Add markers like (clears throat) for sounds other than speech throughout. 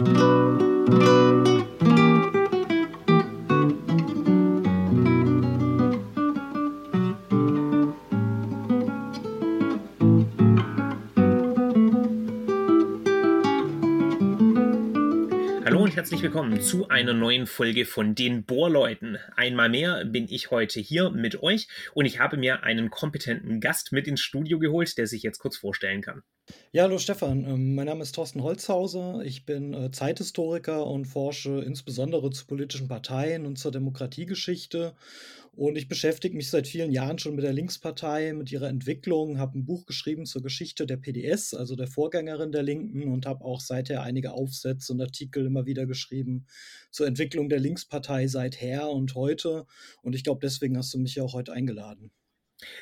herzlich willkommen zu einer neuen Folge von den Bohrleuten. Einmal mehr bin ich heute hier mit euch und ich habe mir einen kompetenten Gast mit ins Studio geholt, der sich jetzt kurz vorstellen kann. Ja, hallo Stefan, ähm, mein Name ist Thorsten Holzhauser. Ich bin äh, Zeithistoriker und forsche insbesondere zu politischen Parteien und zur Demokratiegeschichte. Und ich beschäftige mich seit vielen Jahren schon mit der Linkspartei, mit ihrer Entwicklung, habe ein Buch geschrieben zur Geschichte der PDS, also der Vorgängerin der Linken, und habe auch seither einige Aufsätze und Artikel immer wieder geschrieben zur Entwicklung der Linkspartei seither und heute. Und ich glaube, deswegen hast du mich ja auch heute eingeladen.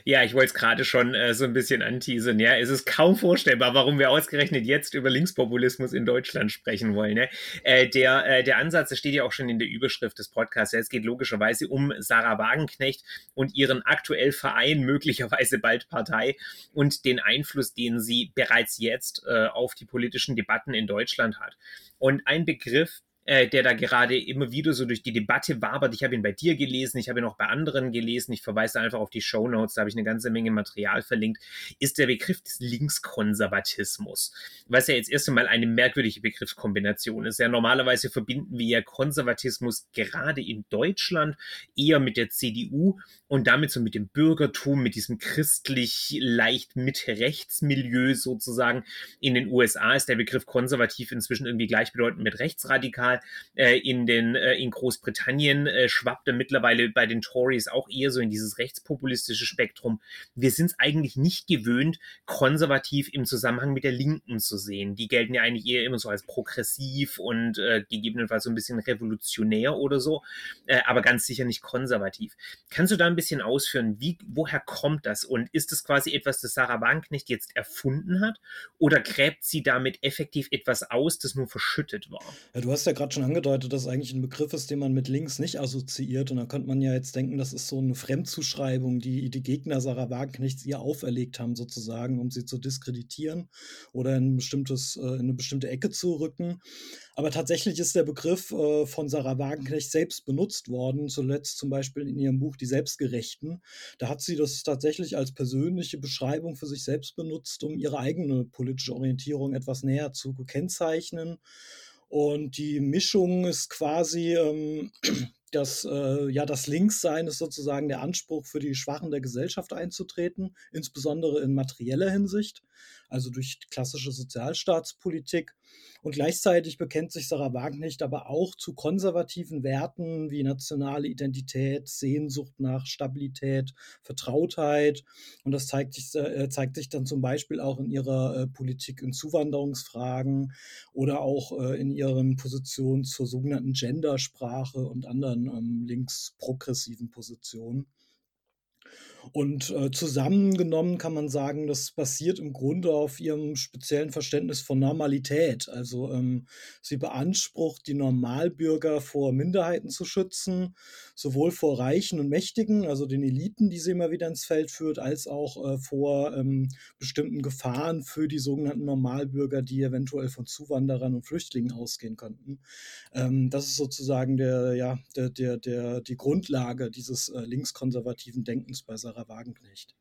Ja, ich wollte es gerade schon äh, so ein bisschen anteasern. Ja, es ist kaum vorstellbar, warum wir ausgerechnet jetzt über Linkspopulismus in Deutschland sprechen wollen. Ne? Äh, der, äh, der Ansatz, das steht ja auch schon in der Überschrift des Podcasts. Ja, es geht logischerweise um Sarah Wagenknecht und ihren aktuell Verein, möglicherweise bald Partei und den Einfluss, den sie bereits jetzt äh, auf die politischen Debatten in Deutschland hat. Und ein Begriff, äh, der da gerade immer wieder so durch die Debatte wabert. Ich habe ihn bei dir gelesen, ich habe ihn auch bei anderen gelesen. Ich verweise einfach auf die Show Notes, da habe ich eine ganze Menge Material verlinkt. Ist der Begriff des Linkskonservatismus, was ja jetzt erst einmal eine merkwürdige Begriffskombination ist. Ja, normalerweise verbinden wir ja Konservatismus gerade in Deutschland eher mit der CDU und damit so mit dem Bürgertum, mit diesem christlich leicht Mitte-Rechts-Milieu sozusagen. In den USA ist der Begriff konservativ inzwischen irgendwie gleichbedeutend mit rechtsradikal äh, in, den, äh, in Großbritannien äh, schwappt er mittlerweile bei den Tories auch eher so in dieses rechtspopulistische Spektrum. Wir sind es eigentlich nicht gewöhnt, konservativ im Zusammenhang mit der Linken zu sehen. Die gelten ja eigentlich eher immer so als progressiv und äh, gegebenenfalls so ein bisschen revolutionär oder so, äh, aber ganz sicher nicht konservativ. Kannst du da ein bisschen ausführen, wie, woher kommt das und ist es quasi etwas, das Sarah Wagenknecht jetzt erfunden hat oder gräbt sie damit effektiv etwas aus, das nur verschüttet war? Ja, du hast ja gerade gerade schon angedeutet, dass es eigentlich ein Begriff ist, den man mit links nicht assoziiert. Und da könnte man ja jetzt denken, das ist so eine Fremdzuschreibung, die die Gegner Sarah Wagenknechts ihr auferlegt haben, sozusagen, um sie zu diskreditieren oder in, ein bestimmtes, äh, in eine bestimmte Ecke zu rücken. Aber tatsächlich ist der Begriff äh, von Sarah Wagenknecht selbst benutzt worden, zuletzt zum Beispiel in ihrem Buch Die Selbstgerechten. Da hat sie das tatsächlich als persönliche Beschreibung für sich selbst benutzt, um ihre eigene politische Orientierung etwas näher zu kennzeichnen. Und die Mischung ist quasi ähm, (clears throat) das, äh, ja, das Linkssein ist sozusagen der Anspruch für die Schwachen der Gesellschaft einzutreten, insbesondere in materieller Hinsicht, also durch klassische Sozialstaatspolitik. Und gleichzeitig bekennt sich Sarah Wagenknecht aber auch zu konservativen Werten wie nationale Identität, Sehnsucht nach Stabilität, Vertrautheit. Und das zeigt sich, äh, zeigt sich dann zum Beispiel auch in ihrer äh, Politik in Zuwanderungsfragen oder auch äh, in ihren Positionen zur sogenannten Gendersprache und anderen ähm, linksprogressiven Positionen. Und äh, zusammengenommen kann man sagen, das basiert im Grunde auf ihrem speziellen Verständnis von Normalität. Also ähm, sie beansprucht, die Normalbürger vor Minderheiten zu schützen, sowohl vor Reichen und Mächtigen, also den Eliten, die sie immer wieder ins Feld führt, als auch äh, vor ähm, bestimmten Gefahren für die sogenannten Normalbürger, die eventuell von Zuwanderern und Flüchtlingen ausgehen könnten. Ähm, das ist sozusagen der, ja, der, der, der, die Grundlage dieses äh, linkskonservativen Denkens bei Sarah Wagenknecht.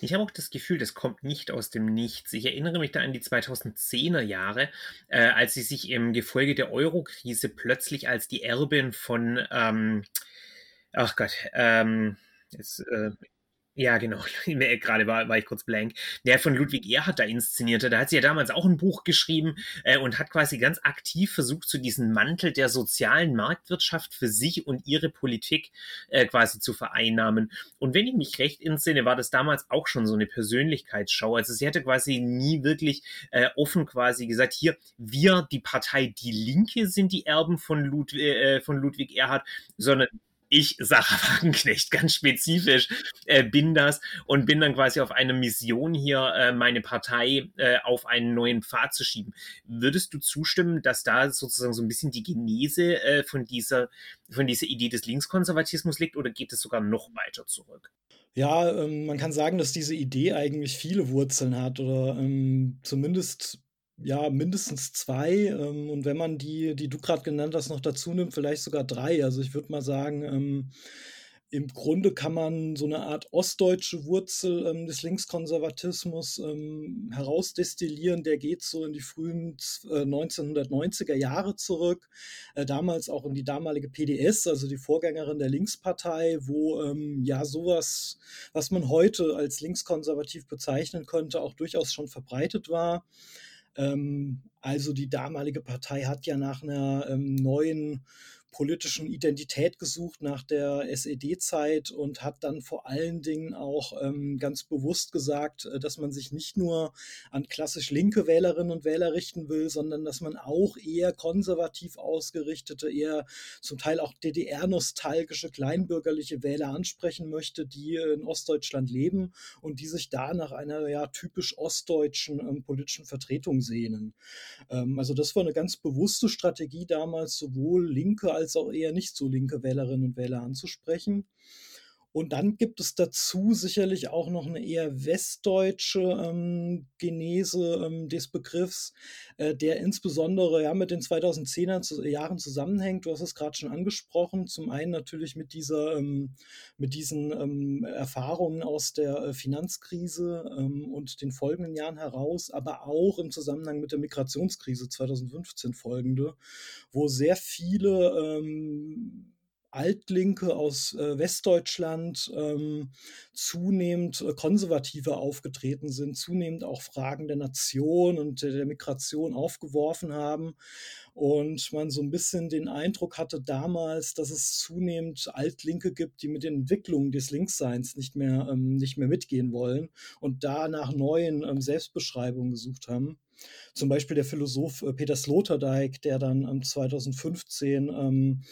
Ich habe auch das Gefühl, das kommt nicht aus dem Nichts. Ich erinnere mich da an die 2010er Jahre, äh, als sie sich im Gefolge der Euro-Krise plötzlich als die Erbin von, ähm, ach Gott, ähm, jetzt, äh, ja, genau. (laughs) Gerade war, war ich kurz blank. Der von Ludwig Erhard da inszenierte. Da hat sie ja damals auch ein Buch geschrieben äh, und hat quasi ganz aktiv versucht, so diesen Mantel der sozialen Marktwirtschaft für sich und ihre Politik äh, quasi zu vereinnahmen. Und wenn ich mich recht entsinne, war das damals auch schon so eine Persönlichkeitsschau. Also sie hatte quasi nie wirklich äh, offen quasi gesagt, hier, wir, die Partei Die Linke, sind die Erben von, Lud äh, von Ludwig Erhard, sondern ich, Sarah (laughs) Wagenknecht, ganz spezifisch äh, bin das und bin dann quasi auf eine Mission hier, äh, meine Partei äh, auf einen neuen Pfad zu schieben. Würdest du zustimmen, dass da sozusagen so ein bisschen die Genese äh, von, dieser, von dieser Idee des Linkskonservatismus liegt oder geht es sogar noch weiter zurück? Ja, ähm, man kann sagen, dass diese Idee eigentlich viele Wurzeln hat oder ähm, zumindest ja, mindestens zwei. Ähm, und wenn man die, die du gerade genannt hast, noch dazu nimmt, vielleicht sogar drei. Also ich würde mal sagen, ähm, im Grunde kann man so eine Art ostdeutsche Wurzel ähm, des Linkskonservatismus ähm, herausdestillieren. Der geht so in die frühen äh, 1990er Jahre zurück, äh, damals auch in die damalige PDS, also die Vorgängerin der Linkspartei, wo ähm, ja sowas, was man heute als linkskonservativ bezeichnen könnte, auch durchaus schon verbreitet war. Ähm, also die damalige Partei hat ja nach einer ähm, neuen politischen Identität gesucht nach der SED-Zeit und hat dann vor allen Dingen auch ähm, ganz bewusst gesagt, äh, dass man sich nicht nur an klassisch linke Wählerinnen und Wähler richten will, sondern dass man auch eher konservativ ausgerichtete, eher zum Teil auch DDR-nostalgische, kleinbürgerliche Wähler ansprechen möchte, die in Ostdeutschland leben und die sich da nach einer ja typisch ostdeutschen ähm, politischen Vertretung sehnen. Ähm, also das war eine ganz bewusste Strategie damals, sowohl linke als auch eher nicht so linke Wählerinnen und Wähler anzusprechen. Und dann gibt es dazu sicherlich auch noch eine eher westdeutsche ähm, Genese ähm, des Begriffs, äh, der insbesondere ja mit den 2010er zu, Jahren zusammenhängt. Du hast es gerade schon angesprochen. Zum einen natürlich mit dieser, ähm, mit diesen ähm, Erfahrungen aus der äh, Finanzkrise ähm, und den folgenden Jahren heraus, aber auch im Zusammenhang mit der Migrationskrise 2015 folgende, wo sehr viele ähm, Altlinke aus äh, Westdeutschland ähm, zunehmend äh, konservativer aufgetreten sind, zunehmend auch Fragen der Nation und der, der Migration aufgeworfen haben. Und man so ein bisschen den Eindruck hatte damals, dass es zunehmend Altlinke gibt, die mit den Entwicklungen des Linksseins nicht mehr, ähm, nicht mehr mitgehen wollen und da nach neuen ähm, Selbstbeschreibungen gesucht haben. Zum Beispiel der Philosoph äh, Peter Sloterdijk, der dann 2015 ähm,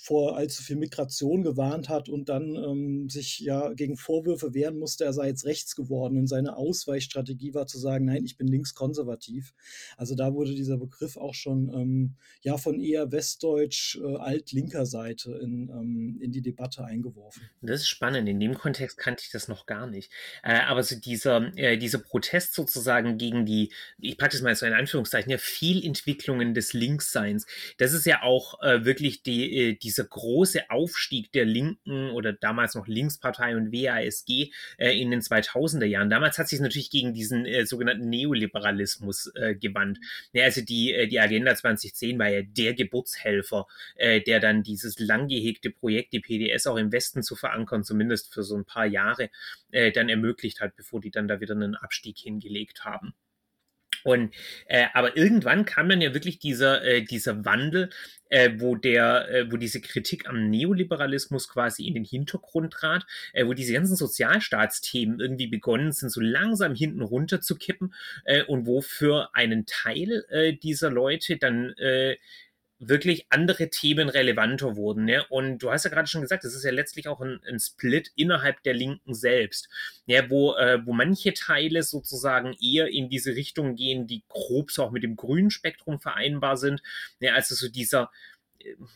vor allzu viel Migration gewarnt hat und dann ähm, sich ja gegen Vorwürfe wehren musste, er sei jetzt rechts geworden. Und seine Ausweichstrategie war zu sagen, nein, ich bin linkskonservativ. Also da wurde dieser Begriff auch schon ähm, ja von eher westdeutsch äh, altlinker Seite in, ähm, in die Debatte eingeworfen. Das ist spannend. In dem Kontext kannte ich das noch gar nicht. Äh, aber so dieser, äh, dieser Protest sozusagen gegen die, ich packe das mal so in Anführungszeichen, ja, Fehlentwicklungen des Linksseins. Das ist ja auch äh, wirklich die, äh, dieser große Aufstieg der Linken oder damals noch Linkspartei und WASG äh, in den 2000er Jahren. Damals hat sich natürlich gegen diesen äh, sogenannten Neoliberalismus äh, gewandt. Ja, also die, äh, die Agenda 2010 war ja der Geburtshelfer, der dann dieses lang gehegte Projekt, die PDS auch im Westen zu verankern, zumindest für so ein paar Jahre, dann ermöglicht hat, bevor die dann da wieder einen Abstieg hingelegt haben. Und äh, aber irgendwann kam dann ja wirklich dieser, äh, dieser Wandel, äh, wo der, äh, wo diese Kritik am Neoliberalismus quasi in den Hintergrund trat, äh, wo diese ganzen Sozialstaatsthemen irgendwie begonnen sind, so langsam hinten runter zu kippen äh, und wo für einen Teil äh, dieser Leute dann äh, wirklich andere Themen relevanter wurden. Ne? Und du hast ja gerade schon gesagt, es ist ja letztlich auch ein, ein, Split innerhalb der Linken selbst, ja, wo, äh, wo manche Teile sozusagen eher in diese Richtung gehen, die grob so auch mit dem grünen Spektrum vereinbar sind. Ja, also so dieser,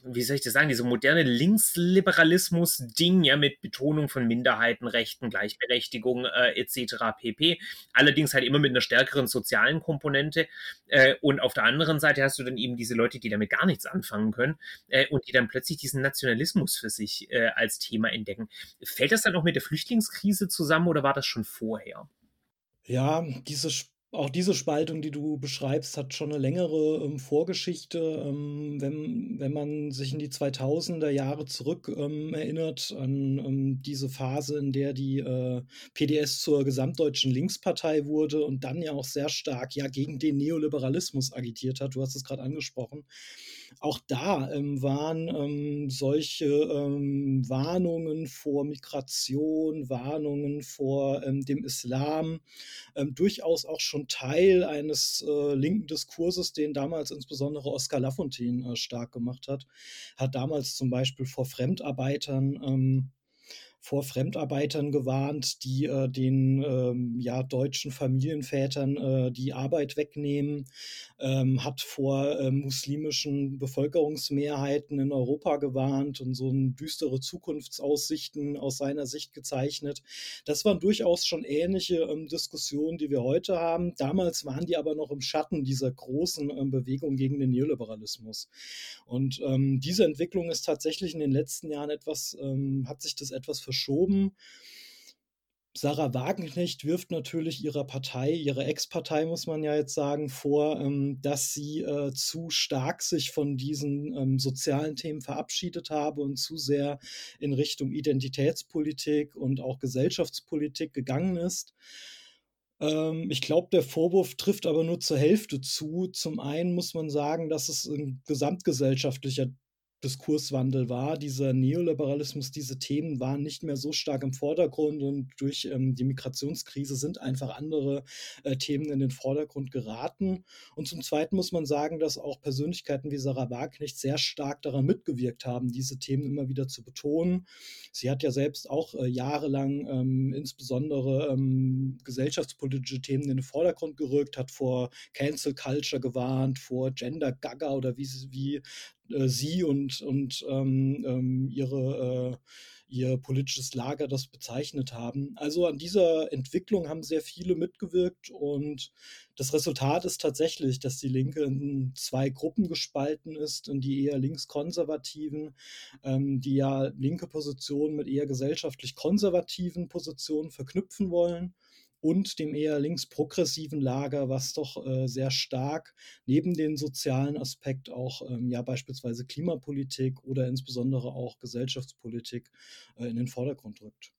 wie soll ich das sagen, diese moderne Linksliberalismus-Ding, ja, mit Betonung von Minderheitenrechten, Gleichberechtigung äh, etc. pp. Allerdings halt immer mit einer stärkeren sozialen Komponente. Äh, und auf der anderen Seite hast du dann eben diese Leute, die damit gar nichts anfangen können äh, und die dann plötzlich diesen Nationalismus für sich äh, als Thema entdecken. Fällt das dann auch mit der Flüchtlingskrise zusammen oder war das schon vorher? Ja, diese auch diese Spaltung, die du beschreibst, hat schon eine längere ähm, Vorgeschichte. Ähm, wenn, wenn man sich in die 2000er Jahre zurück ähm, erinnert, an ähm, diese Phase, in der die äh, PDS zur gesamtdeutschen Linkspartei wurde und dann ja auch sehr stark ja gegen den Neoliberalismus agitiert hat. Du hast es gerade angesprochen auch da ähm, waren ähm, solche ähm, Warnungen vor Migration, Warnungen vor ähm, dem Islam ähm, durchaus auch schon Teil eines äh, linken Diskurses, den damals insbesondere Oskar Lafontaine äh, stark gemacht hat. Hat damals zum Beispiel vor Fremdarbeitern ähm, vor Fremdarbeitern gewarnt, die äh, den ähm, ja, deutschen Familienvätern äh, die Arbeit wegnehmen, ähm, hat vor äh, muslimischen Bevölkerungsmehrheiten in Europa gewarnt und so düstere Zukunftsaussichten aus seiner Sicht gezeichnet. Das waren durchaus schon ähnliche ähm, Diskussionen, die wir heute haben. Damals waren die aber noch im Schatten dieser großen ähm, Bewegung gegen den Neoliberalismus. Und ähm, diese Entwicklung ist tatsächlich in den letzten Jahren etwas, ähm, hat sich das etwas verschoben. Sarah Wagenknecht wirft natürlich ihrer Partei, ihrer Ex-Partei muss man ja jetzt sagen, vor, ähm, dass sie äh, zu stark sich von diesen ähm, sozialen Themen verabschiedet habe und zu sehr in Richtung Identitätspolitik und auch Gesellschaftspolitik gegangen ist. Ähm, ich glaube, der Vorwurf trifft aber nur zur Hälfte zu. Zum einen muss man sagen, dass es ein gesamtgesellschaftlicher Diskurswandel war. Dieser Neoliberalismus, diese Themen waren nicht mehr so stark im Vordergrund und durch ähm, die Migrationskrise sind einfach andere äh, Themen in den Vordergrund geraten. Und zum Zweiten muss man sagen, dass auch Persönlichkeiten wie Sarah Wagenknecht sehr stark daran mitgewirkt haben, diese Themen immer wieder zu betonen. Sie hat ja selbst auch äh, jahrelang ähm, insbesondere ähm, gesellschaftspolitische Themen in den Vordergrund gerückt, hat vor Cancel Culture gewarnt, vor Gender Gaga oder wie, wie äh, sie und, und ähm, ähm, ihre, äh, ihr politisches Lager das bezeichnet haben. Also an dieser Entwicklung haben sehr viele mitgewirkt und das Resultat ist tatsächlich, dass die Linke in zwei Gruppen gespalten ist, in die eher linkskonservativen, ähm, die ja linke Positionen mit eher gesellschaftlich konservativen Positionen verknüpfen wollen und dem eher linksprogressiven Lager, was doch äh, sehr stark neben den sozialen Aspekt auch ähm, ja beispielsweise Klimapolitik oder insbesondere auch Gesellschaftspolitik äh, in den Vordergrund rückt.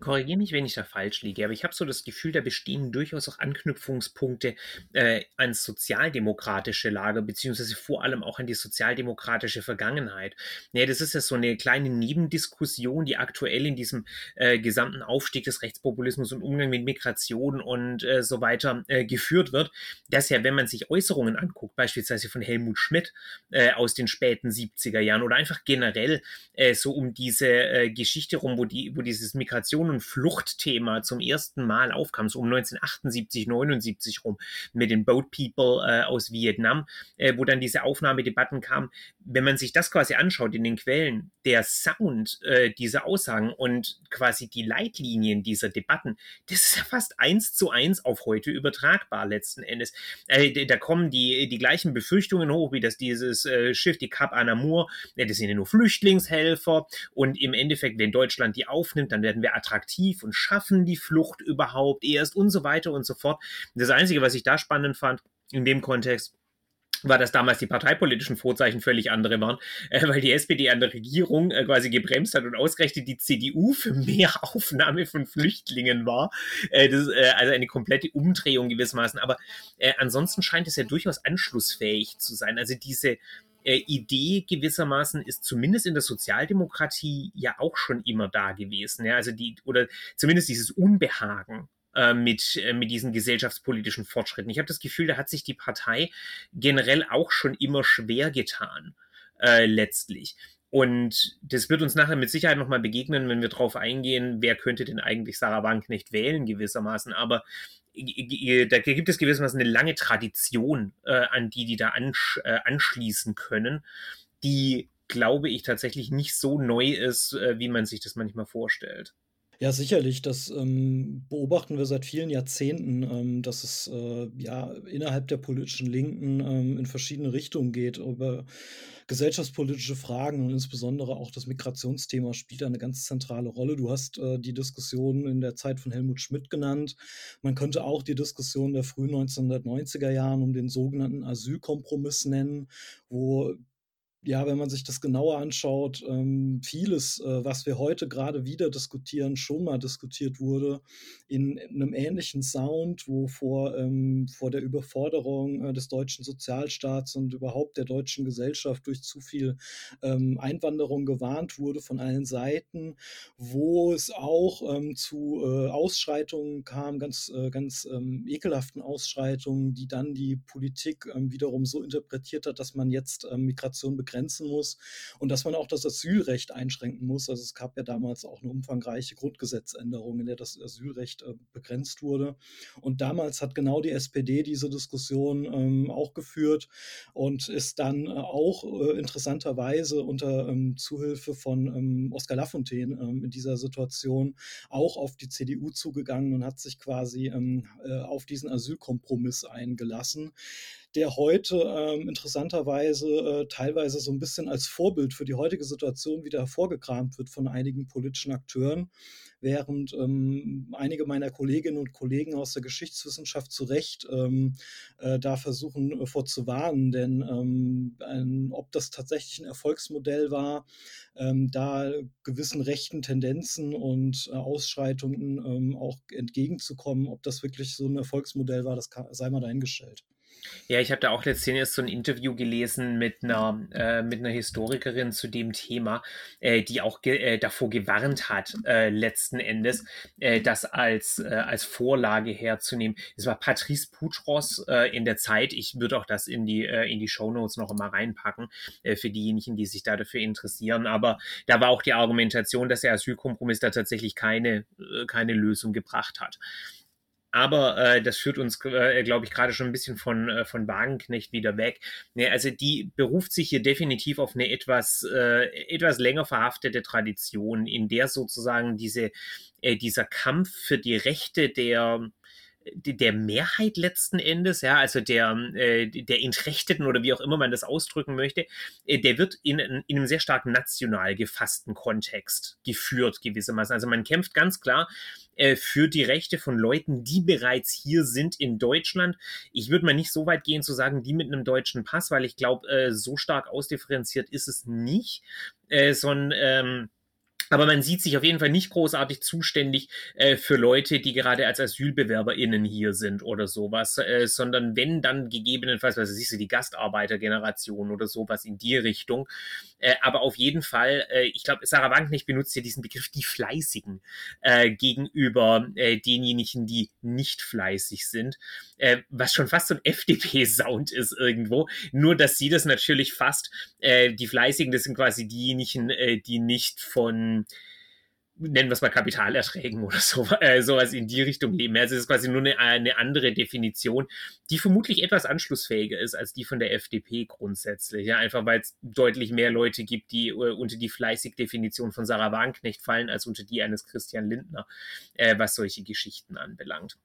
Korrigiere mich, wenn ich da falsch liege, aber ich habe so das Gefühl, da bestehen durchaus auch Anknüpfungspunkte äh, ans sozialdemokratische Lager, beziehungsweise vor allem auch an die sozialdemokratische Vergangenheit. Ja, das ist ja so eine kleine Nebendiskussion, die aktuell in diesem äh, gesamten Aufstieg des Rechtspopulismus und Umgang mit Migration und äh, so weiter äh, geführt wird, dass ja, wenn man sich Äußerungen anguckt, beispielsweise von Helmut Schmidt äh, aus den späten 70er Jahren oder einfach generell äh, so um diese Geschichte rum, wo, die, wo dieses Migration Migration und Fluchtthema zum ersten Mal aufkam, so um 1978, 79 rum, mit den Boat People äh, aus Vietnam, äh, wo dann diese Aufnahmedebatten kamen. Wenn man sich das quasi anschaut in den Quellen, der Sound äh, dieser Aussagen und quasi die Leitlinien dieser Debatten, das ist ja fast eins zu eins auf heute übertragbar letzten Endes. Äh, da kommen die, die gleichen Befürchtungen hoch, wie dass dieses äh, Schiff, die Cap Anamur, äh, das sind ja nur Flüchtlingshelfer und im Endeffekt, wenn Deutschland die aufnimmt, dann werden wir attraktiv und schaffen die Flucht überhaupt erst und so weiter und so fort. Das Einzige, was ich da spannend fand in dem Kontext, war, dass damals die parteipolitischen Vorzeichen völlig andere waren, (laughs) äh, weil die SPD an der Regierung äh, quasi gebremst hat und ausgerechnet die CDU für mehr (laughs) Aufnahme von Flüchtlingen war. Äh, das äh, also eine komplette Umdrehung gewissermaßen. Aber äh, ansonsten scheint es ja durchaus anschlussfähig zu sein. Also diese äh, Idee gewissermaßen ist zumindest in der Sozialdemokratie ja auch schon immer da gewesen. Ja? Also die, oder zumindest dieses Unbehagen äh, mit, äh, mit diesen gesellschaftspolitischen Fortschritten. Ich habe das Gefühl, da hat sich die Partei generell auch schon immer schwer getan, äh, letztlich. Und das wird uns nachher mit Sicherheit nochmal begegnen, wenn wir darauf eingehen, wer könnte denn eigentlich Sarah Wagenknecht wählen gewissermaßen. Aber da gibt es gewissermaßen eine lange Tradition, äh, an die die da ansch äh, anschließen können, die, glaube ich, tatsächlich nicht so neu ist, äh, wie man sich das manchmal vorstellt. Ja, sicherlich. Das ähm, beobachten wir seit vielen Jahrzehnten, ähm, dass es äh, ja innerhalb der politischen Linken ähm, in verschiedene Richtungen geht. Über gesellschaftspolitische Fragen und insbesondere auch das Migrationsthema spielt eine ganz zentrale Rolle. Du hast äh, die Diskussion in der Zeit von Helmut Schmidt genannt. Man könnte auch die Diskussion der frühen 1990er Jahren um den sogenannten Asylkompromiss nennen, wo ja, wenn man sich das genauer anschaut, ähm, vieles, äh, was wir heute gerade wieder diskutieren, schon mal diskutiert wurde, in, in einem ähnlichen Sound, wo vor, ähm, vor der Überforderung äh, des deutschen Sozialstaats und überhaupt der deutschen Gesellschaft durch zu viel ähm, Einwanderung gewarnt wurde von allen Seiten, wo es auch ähm, zu äh, Ausschreitungen kam, ganz, äh, ganz ähm, ekelhaften Ausschreitungen, die dann die Politik ähm, wiederum so interpretiert hat, dass man jetzt Migration begrenzen muss und dass man auch das Asylrecht einschränken muss. Also es gab ja damals auch eine umfangreiche Grundgesetzänderung, in der das Asylrecht äh, begrenzt wurde. Und damals hat genau die SPD diese Diskussion ähm, auch geführt und ist dann äh, auch äh, interessanterweise unter ähm, Zuhilfe von ähm, Oskar Lafontaine in dieser Situation auch auf die CDU zugegangen und hat sich quasi auf diesen Asylkompromiss eingelassen der heute ähm, interessanterweise äh, teilweise so ein bisschen als Vorbild für die heutige Situation wieder hervorgekramt wird von einigen politischen Akteuren, während ähm, einige meiner Kolleginnen und Kollegen aus der Geschichtswissenschaft zu Recht ähm, äh, da versuchen äh, vorzuwarnen, denn ähm, ein, ob das tatsächlich ein Erfolgsmodell war, ähm, da gewissen rechten Tendenzen und äh, Ausschreitungen ähm, auch entgegenzukommen, ob das wirklich so ein Erfolgsmodell war, das kann, sei mal dahingestellt. Ja, ich habe da auch letztens erst so ein Interview gelesen mit einer, äh, mit einer Historikerin zu dem Thema, äh, die auch ge äh, davor gewarnt hat, äh, letzten Endes, äh, das als, äh, als Vorlage herzunehmen. Es war Patrice Poutros in der Zeit. Ich würde auch das in die, in die Shownotes noch einmal reinpacken, für diejenigen, die sich da dafür interessieren. Aber da war auch die Argumentation, dass der Asylkompromiss da tatsächlich keine, keine Lösung gebracht hat. Aber äh, das führt uns, äh, glaube ich, gerade schon ein bisschen von, äh, von Wagenknecht wieder weg. Ne, also die beruft sich hier definitiv auf eine etwas, äh, etwas länger verhaftete Tradition, in der sozusagen diese, äh, dieser Kampf für die Rechte der, der Mehrheit letzten Endes, ja, also der, äh, der Entrechteten oder wie auch immer man das ausdrücken möchte, äh, der wird in, in einem sehr stark national gefassten Kontext geführt gewissermaßen. Also man kämpft ganz klar äh, für die Rechte von Leuten, die bereits hier sind in Deutschland. Ich würde mal nicht so weit gehen zu sagen, die mit einem deutschen Pass, weil ich glaube, so stark ausdifferenziert ist es nicht, sondern ähm, aber man sieht sich auf jeden Fall nicht großartig zuständig äh, für Leute, die gerade als AsylbewerberInnen hier sind oder sowas, äh, sondern wenn dann gegebenenfalls, was siehst du, die Gastarbeitergeneration oder sowas in die Richtung. Äh, aber auf jeden Fall, äh, ich glaube, Sarah Wagenknecht benutzt ja diesen Begriff die Fleißigen äh, gegenüber äh, denjenigen, die nicht fleißig sind, äh, was schon fast so ein FDP-Sound ist irgendwo. Nur, dass sie das natürlich fast, äh, die Fleißigen, das sind quasi diejenigen, äh, die nicht von nennen wir es mal Kapitalerträgen oder so, (laughs) äh, sowas in die Richtung leben. Also es ist quasi nur eine, eine andere Definition, die vermutlich etwas anschlussfähiger ist als die von der FDP grundsätzlich. Ja, einfach weil es deutlich mehr Leute gibt, die uh, unter die fleißig Definition von Sarah Wagenknecht fallen, als unter die eines Christian Lindner, äh, was solche Geschichten anbelangt.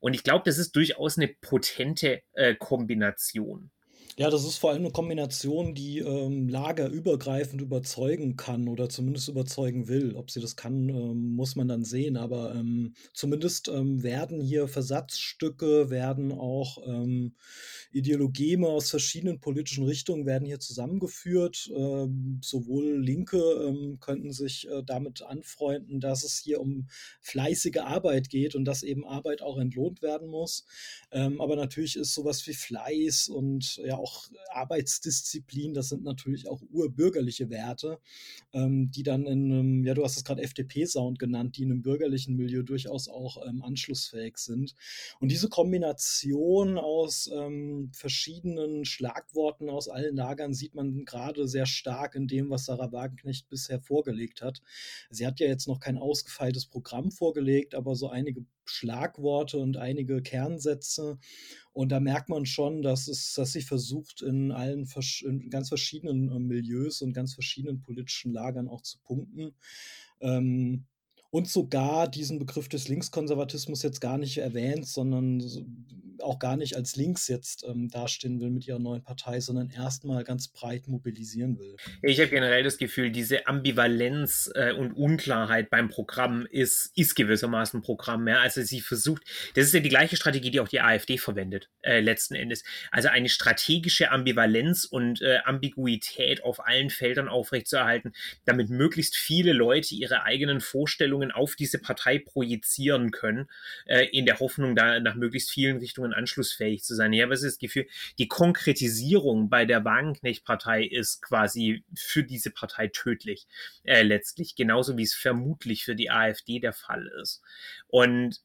Und ich glaube, das ist durchaus eine potente äh, Kombination. Ja, das ist vor allem eine Kombination, die ähm, lagerübergreifend überzeugen kann oder zumindest überzeugen will. Ob sie das kann, ähm, muss man dann sehen. Aber ähm, zumindest ähm, werden hier Versatzstücke, werden auch ähm, Ideologeme aus verschiedenen politischen Richtungen werden hier zusammengeführt. Ähm, sowohl Linke könnten sich äh, damit anfreunden, dass es hier um fleißige Arbeit geht und dass eben Arbeit auch entlohnt werden muss. Aber natürlich ist sowas wie Fleiß und ja auch Arbeitsdisziplin, das sind natürlich auch urbürgerliche Werte, ähm, die dann in einem, ja, du hast es gerade FDP-Sound genannt, die in einem bürgerlichen Milieu durchaus auch ähm, anschlussfähig sind. Und diese Kombination aus ähm, verschiedenen Schlagworten aus allen Lagern sieht man gerade sehr stark in dem, was Sarah Wagenknecht bisher vorgelegt hat. Sie hat ja jetzt noch kein ausgefeiltes Programm vorgelegt, aber so einige Schlagworte und einige Kernsätze. Und da merkt man schon, dass, es, dass sie versucht, in allen in ganz verschiedenen äh, Milieus und ganz verschiedenen politischen Lagern auch zu punkten. Ähm, und sogar diesen Begriff des Linkskonservatismus jetzt gar nicht erwähnt, sondern auch gar nicht als links jetzt ähm, dastehen will mit ihrer neuen Partei, sondern erstmal ganz breit mobilisieren will. Ich habe generell das Gefühl, diese Ambivalenz äh, und Unklarheit beim Programm ist, ist gewissermaßen Programm. Ja? Also sie versucht, das ist ja die gleiche Strategie, die auch die AfD verwendet, äh, letzten Endes. Also eine strategische Ambivalenz und äh, Ambiguität auf allen Feldern aufrechtzuerhalten, damit möglichst viele Leute ihre eigenen Vorstellungen auf diese Partei projizieren können, äh, in der Hoffnung, da nach möglichst vielen Richtungen anschlussfähig zu sein. Ich habe das Gefühl, die Konkretisierung bei der Wagenknecht-Partei ist quasi für diese Partei tödlich, äh, letztlich, genauso wie es vermutlich für die AfD der Fall ist. Und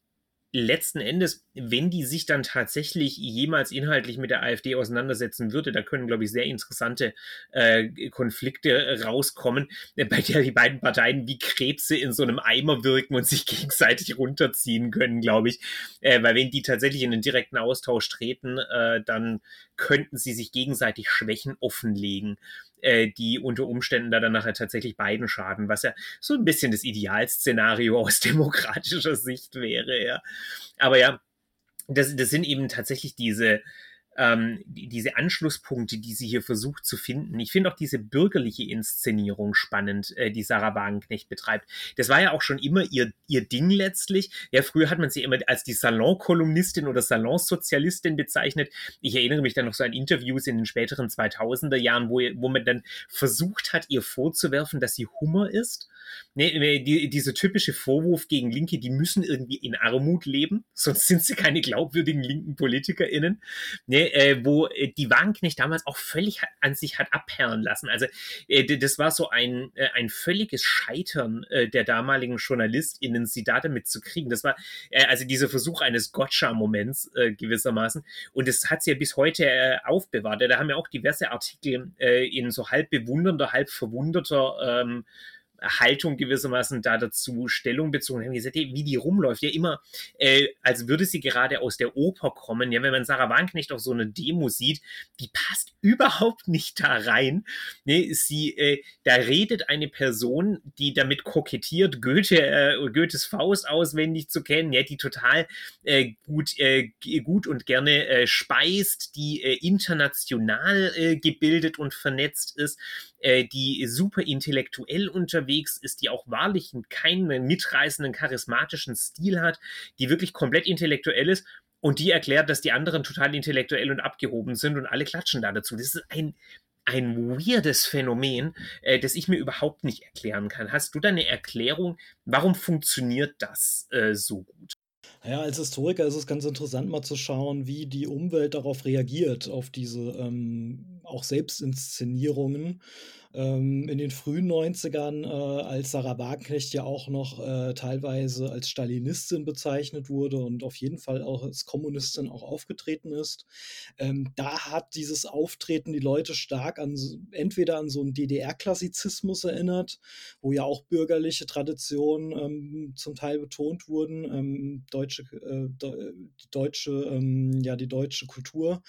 letzten Endes, wenn die sich dann tatsächlich jemals inhaltlich mit der AfD auseinandersetzen würde, da können, glaube ich, sehr interessante äh, Konflikte rauskommen, äh, bei der die beiden Parteien wie Krebse in so einem Eimer wirken und sich (laughs) gegenseitig runterziehen können, glaube ich. Äh, weil wenn die tatsächlich in einen direkten Austausch treten, äh, dann könnten sie sich gegenseitig Schwächen offenlegen äh, die unter Umständen da dann nachher tatsächlich beiden schaden, was ja so ein bisschen das Idealszenario (laughs) aus demokratischer Sicht wäre, ja. Aber ja, das, das sind eben tatsächlich diese, ähm, die, diese Anschlusspunkte, die sie hier versucht zu finden. Ich finde auch diese bürgerliche Inszenierung spannend, äh, die Sarah Wagenknecht betreibt. Das war ja auch schon immer ihr, ihr Ding letztlich. Ja, früher hat man sie immer als die Salonkolumnistin oder Salonsozialistin bezeichnet. Ich erinnere mich dann noch so an Interviews in den späteren 2000er Jahren, wo, wo man dann versucht hat, ihr vorzuwerfen, dass sie Hummer ist Nee, die, diese typische Vorwurf gegen Linke, die müssen irgendwie in Armut leben, sonst sind sie keine glaubwürdigen linken PolitikerInnen. Nee, äh, wo äh, die Wagenknecht damals auch völlig an sich hat abperren lassen. Also äh, das war so ein, äh, ein völliges Scheitern äh, der damaligen JournalistInnen, sie da damit zu kriegen. Das war äh, also dieser Versuch eines Gotcha-Moments äh, gewissermaßen. Und das hat sie ja bis heute äh, aufbewahrt. Da haben ja auch diverse Artikel äh, in so halb bewundernder, halb verwunderter ähm, Haltung gewissermaßen da dazu Stellung bezogen haben, gesagt, wie die rumläuft, ja immer, äh, als würde sie gerade aus der Oper kommen. Ja, wenn man Sarah Wagenknecht auf so eine Demo sieht, die passt (laughs) überhaupt nicht da rein. Ne, sie, äh, da redet eine Person, die damit kokettiert, Goethe, äh, Goethes Faust auswendig zu kennen, ja, die total äh, gut, äh, gut und gerne äh, speist, die äh, international äh, gebildet und vernetzt ist, äh, die super intellektuell unterwegs ist, die auch wahrlich keinen mitreißenden, charismatischen Stil hat, die wirklich komplett intellektuell ist und die erklärt, dass die anderen total intellektuell und abgehoben sind und alle klatschen da dazu. Das ist ein, ein weirdes Phänomen, äh, das ich mir überhaupt nicht erklären kann. Hast du da eine Erklärung, warum funktioniert das äh, so gut? Ja, als Historiker ist es ganz interessant, mal zu schauen, wie die Umwelt darauf reagiert, auf diese ähm, auch Selbstinszenierungen ähm, in den frühen 90ern, äh, als Sarah Wagenknecht ja auch noch äh, teilweise als Stalinistin bezeichnet wurde und auf jeden Fall auch als Kommunistin auch aufgetreten ist. Ähm, da hat dieses Auftreten die Leute stark an entweder an so einen DDR-Klassizismus erinnert, wo ja auch bürgerliche Traditionen ähm, zum Teil betont wurden, ähm, deutsche, äh, die deutsche, ähm, ja, die deutsche Kultur.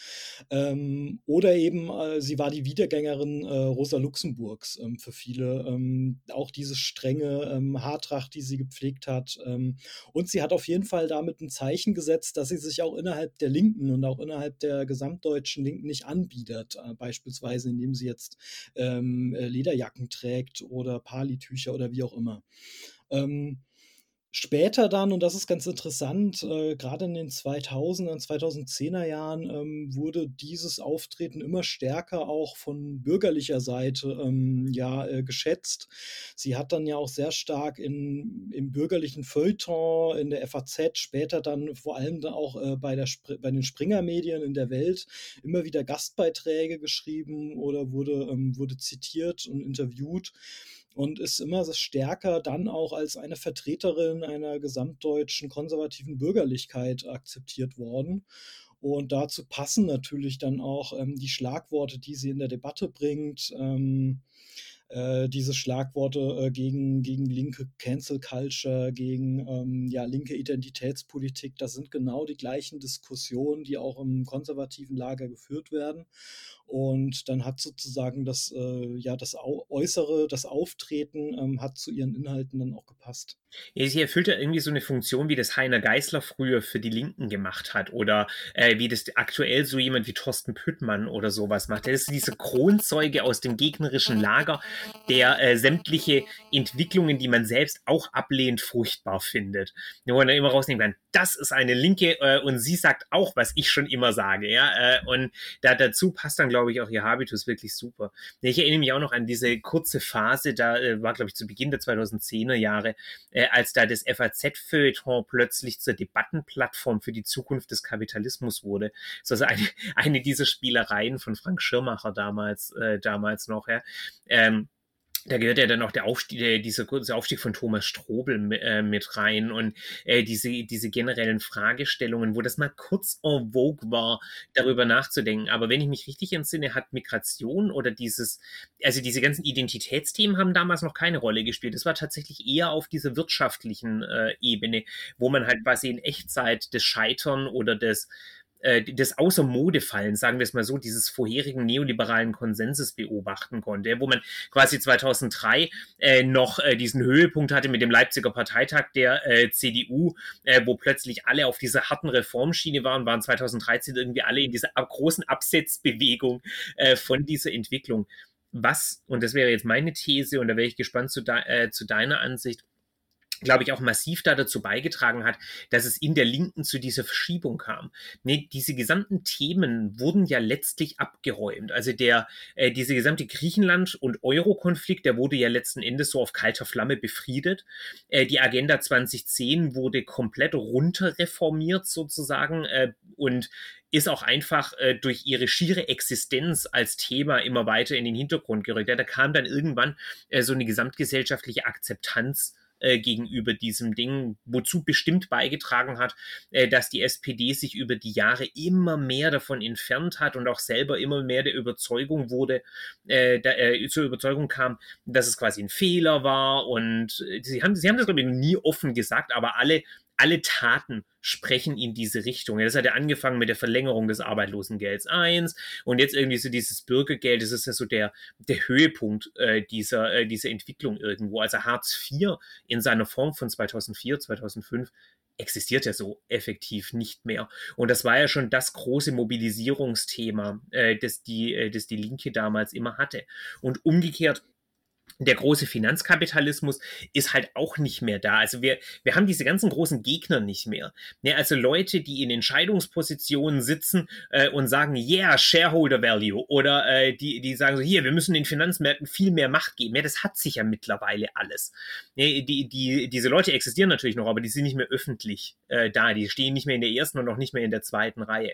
Ähm, oder eben, äh, sie war die Wiedergängerin äh, Rosa Luxemburg Luxemburgs ähm, für viele. Ähm, auch diese strenge ähm, Haartracht, die sie gepflegt hat. Ähm, und sie hat auf jeden Fall damit ein Zeichen gesetzt, dass sie sich auch innerhalb der Linken und auch innerhalb der gesamtdeutschen Linken nicht anbietet. Äh, beispielsweise, indem sie jetzt ähm, äh, Lederjacken trägt oder Palitücher oder wie auch immer. Ähm, Später dann, und das ist ganz interessant, äh, gerade in den 2000er und 2010er Jahren ähm, wurde dieses Auftreten immer stärker auch von bürgerlicher Seite ähm, ja, äh, geschätzt. Sie hat dann ja auch sehr stark in, im bürgerlichen Feuilleton, in der FAZ, später dann vor allem dann auch äh, bei, der bei den Springer-Medien in der Welt immer wieder Gastbeiträge geschrieben oder wurde, ähm, wurde zitiert und interviewt und ist immer stärker dann auch als eine Vertreterin einer gesamtdeutschen konservativen Bürgerlichkeit akzeptiert worden. Und dazu passen natürlich dann auch ähm, die Schlagworte, die sie in der Debatte bringt. Ähm, äh, diese Schlagworte äh, gegen, gegen linke Cancel Culture, gegen ähm, ja, linke Identitätspolitik, das sind genau die gleichen Diskussionen, die auch im konservativen Lager geführt werden. Und dann hat sozusagen das, äh, ja, das Äußere, das Auftreten ähm, hat zu ihren Inhalten dann auch gepasst. Ja, sie erfüllt ja irgendwie so eine Funktion, wie das Heiner Geißler früher für die Linken gemacht hat oder äh, wie das aktuell so jemand wie Thorsten Püttmann oder sowas macht. Das ist dieser Kronzeuge aus dem gegnerischen Lager, der äh, sämtliche Entwicklungen, die man selbst auch ablehnt, furchtbar findet. Wo man dann immer rausnehmen kann, das ist eine Linke äh, und sie sagt auch, was ich schon immer sage. Ja? Äh, und da, dazu passt dann, glaube glaube ich, auch ihr Habitus wirklich super. Ich erinnere mich auch noch an diese kurze Phase, da äh, war, glaube ich, zu Beginn der 2010er Jahre, äh, als da das FAZ-Feuilleton plötzlich zur Debattenplattform für die Zukunft des Kapitalismus wurde. Das ist also eine, (laughs) eine dieser Spielereien von Frank Schirmacher damals, äh, damals noch. Ja. Ähm, da gehört ja dann auch der Aufstieg, dieser kurze Aufstieg von Thomas Strobel äh, mit rein und äh, diese, diese generellen Fragestellungen, wo das mal kurz en vogue war, darüber nachzudenken. Aber wenn ich mich richtig entsinne, hat Migration oder dieses, also diese ganzen Identitätsthemen haben damals noch keine Rolle gespielt. Es war tatsächlich eher auf dieser wirtschaftlichen äh, Ebene, wo man halt quasi in Echtzeit das Scheitern oder das äh, des außer sagen wir es mal so, dieses vorherigen neoliberalen Konsenses beobachten konnte, wo man quasi 2003 äh, noch äh, diesen Höhepunkt hatte mit dem Leipziger Parteitag der äh, CDU, äh, wo plötzlich alle auf dieser harten Reformschiene waren, waren 2013 irgendwie alle in dieser großen Absetzbewegung äh, von dieser Entwicklung. Was, und das wäre jetzt meine These, und da wäre ich gespannt zu, de zu deiner Ansicht, glaube ich, auch massiv da dazu beigetragen hat, dass es in der Linken zu dieser Verschiebung kam. Nee, diese gesamten Themen wurden ja letztlich abgeräumt. Also der, äh, diese gesamte Griechenland- und Euro-Konflikt, der wurde ja letzten Endes so auf kalter Flamme befriedet. Äh, die Agenda 2010 wurde komplett runterreformiert sozusagen äh, und ist auch einfach äh, durch ihre schiere Existenz als Thema immer weiter in den Hintergrund gerückt. Ja, da kam dann irgendwann äh, so eine gesamtgesellschaftliche Akzeptanz äh, gegenüber diesem Ding, wozu bestimmt beigetragen hat, äh, dass die SPD sich über die Jahre immer mehr davon entfernt hat und auch selber immer mehr der Überzeugung wurde, äh, da, äh, zur Überzeugung kam, dass es quasi ein Fehler war und äh, sie haben, sie haben das glaube ich nie offen gesagt, aber alle alle Taten sprechen in diese Richtung. Das hat ja angefangen mit der Verlängerung des Arbeitslosengelds 1 und jetzt irgendwie so dieses Bürgergeld, das ist ja so der, der Höhepunkt äh, dieser, äh, dieser Entwicklung irgendwo. Also Hartz IV in seiner Form von 2004, 2005 existiert ja so effektiv nicht mehr. Und das war ja schon das große Mobilisierungsthema, äh, das, die, äh, das die Linke damals immer hatte. Und umgekehrt der große Finanzkapitalismus ist halt auch nicht mehr da. Also wir, wir haben diese ganzen großen Gegner nicht mehr. Ja, also Leute, die in Entscheidungspositionen sitzen äh, und sagen, yeah, Shareholder Value oder äh, die, die sagen so, hier, wir müssen den Finanzmärkten viel mehr Macht geben. Ja, das hat sich ja mittlerweile alles. Ja, die, die, diese Leute existieren natürlich noch, aber die sind nicht mehr öffentlich äh, da. Die stehen nicht mehr in der ersten und auch nicht mehr in der zweiten Reihe.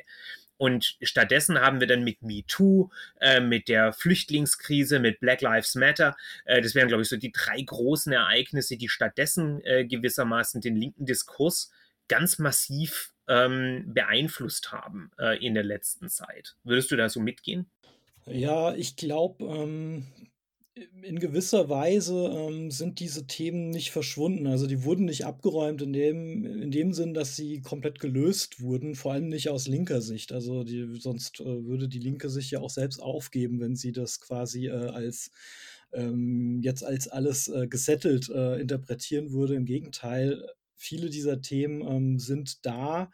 Und stattdessen haben wir dann mit MeToo, äh, mit der Flüchtlingskrise, mit Black Lives Matter, äh, das wären, glaube ich, so die drei großen Ereignisse, die stattdessen äh, gewissermaßen den linken Diskurs ganz massiv ähm, beeinflusst haben äh, in der letzten Zeit. Würdest du da so mitgehen? Ja, ich glaube, ähm, in gewisser Weise ähm, sind diese Themen nicht verschwunden. Also die wurden nicht abgeräumt in dem, in dem Sinn, dass sie komplett gelöst wurden, vor allem nicht aus linker Sicht. Also die, sonst äh, würde die Linke sich ja auch selbst aufgeben, wenn sie das quasi äh, als ähm, jetzt als alles äh, gesettelt äh, interpretieren würde. Im Gegenteil, viele dieser Themen ähm, sind da.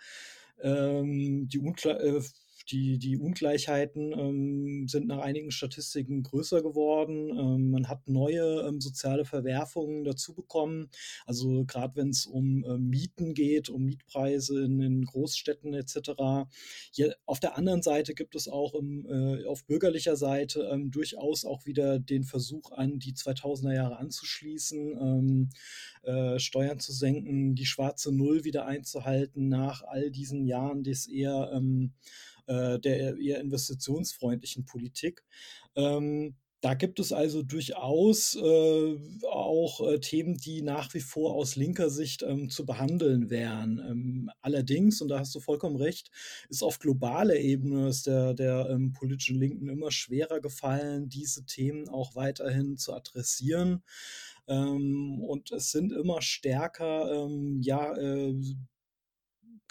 Ähm, die unklar äh, die, die Ungleichheiten ähm, sind nach einigen Statistiken größer geworden. Ähm, man hat neue ähm, soziale Verwerfungen dazu bekommen. Also gerade wenn es um äh, Mieten geht, um Mietpreise in, in Großstädten etc. Hier, auf der anderen Seite gibt es auch im, äh, auf bürgerlicher Seite ähm, durchaus auch wieder den Versuch an die 2000er Jahre anzuschließen, ähm, äh, Steuern zu senken, die schwarze Null wieder einzuhalten nach all diesen Jahren des eher ähm, äh, der eher investitionsfreundlichen Politik. Ähm, da gibt es also durchaus äh, auch äh, Themen, die nach wie vor aus linker Sicht ähm, zu behandeln wären. Ähm, allerdings, und da hast du vollkommen recht, ist auf globaler Ebene es der, der ähm, politischen Linken immer schwerer gefallen, diese Themen auch weiterhin zu adressieren. Ähm, und es sind immer stärker ähm, ja, äh,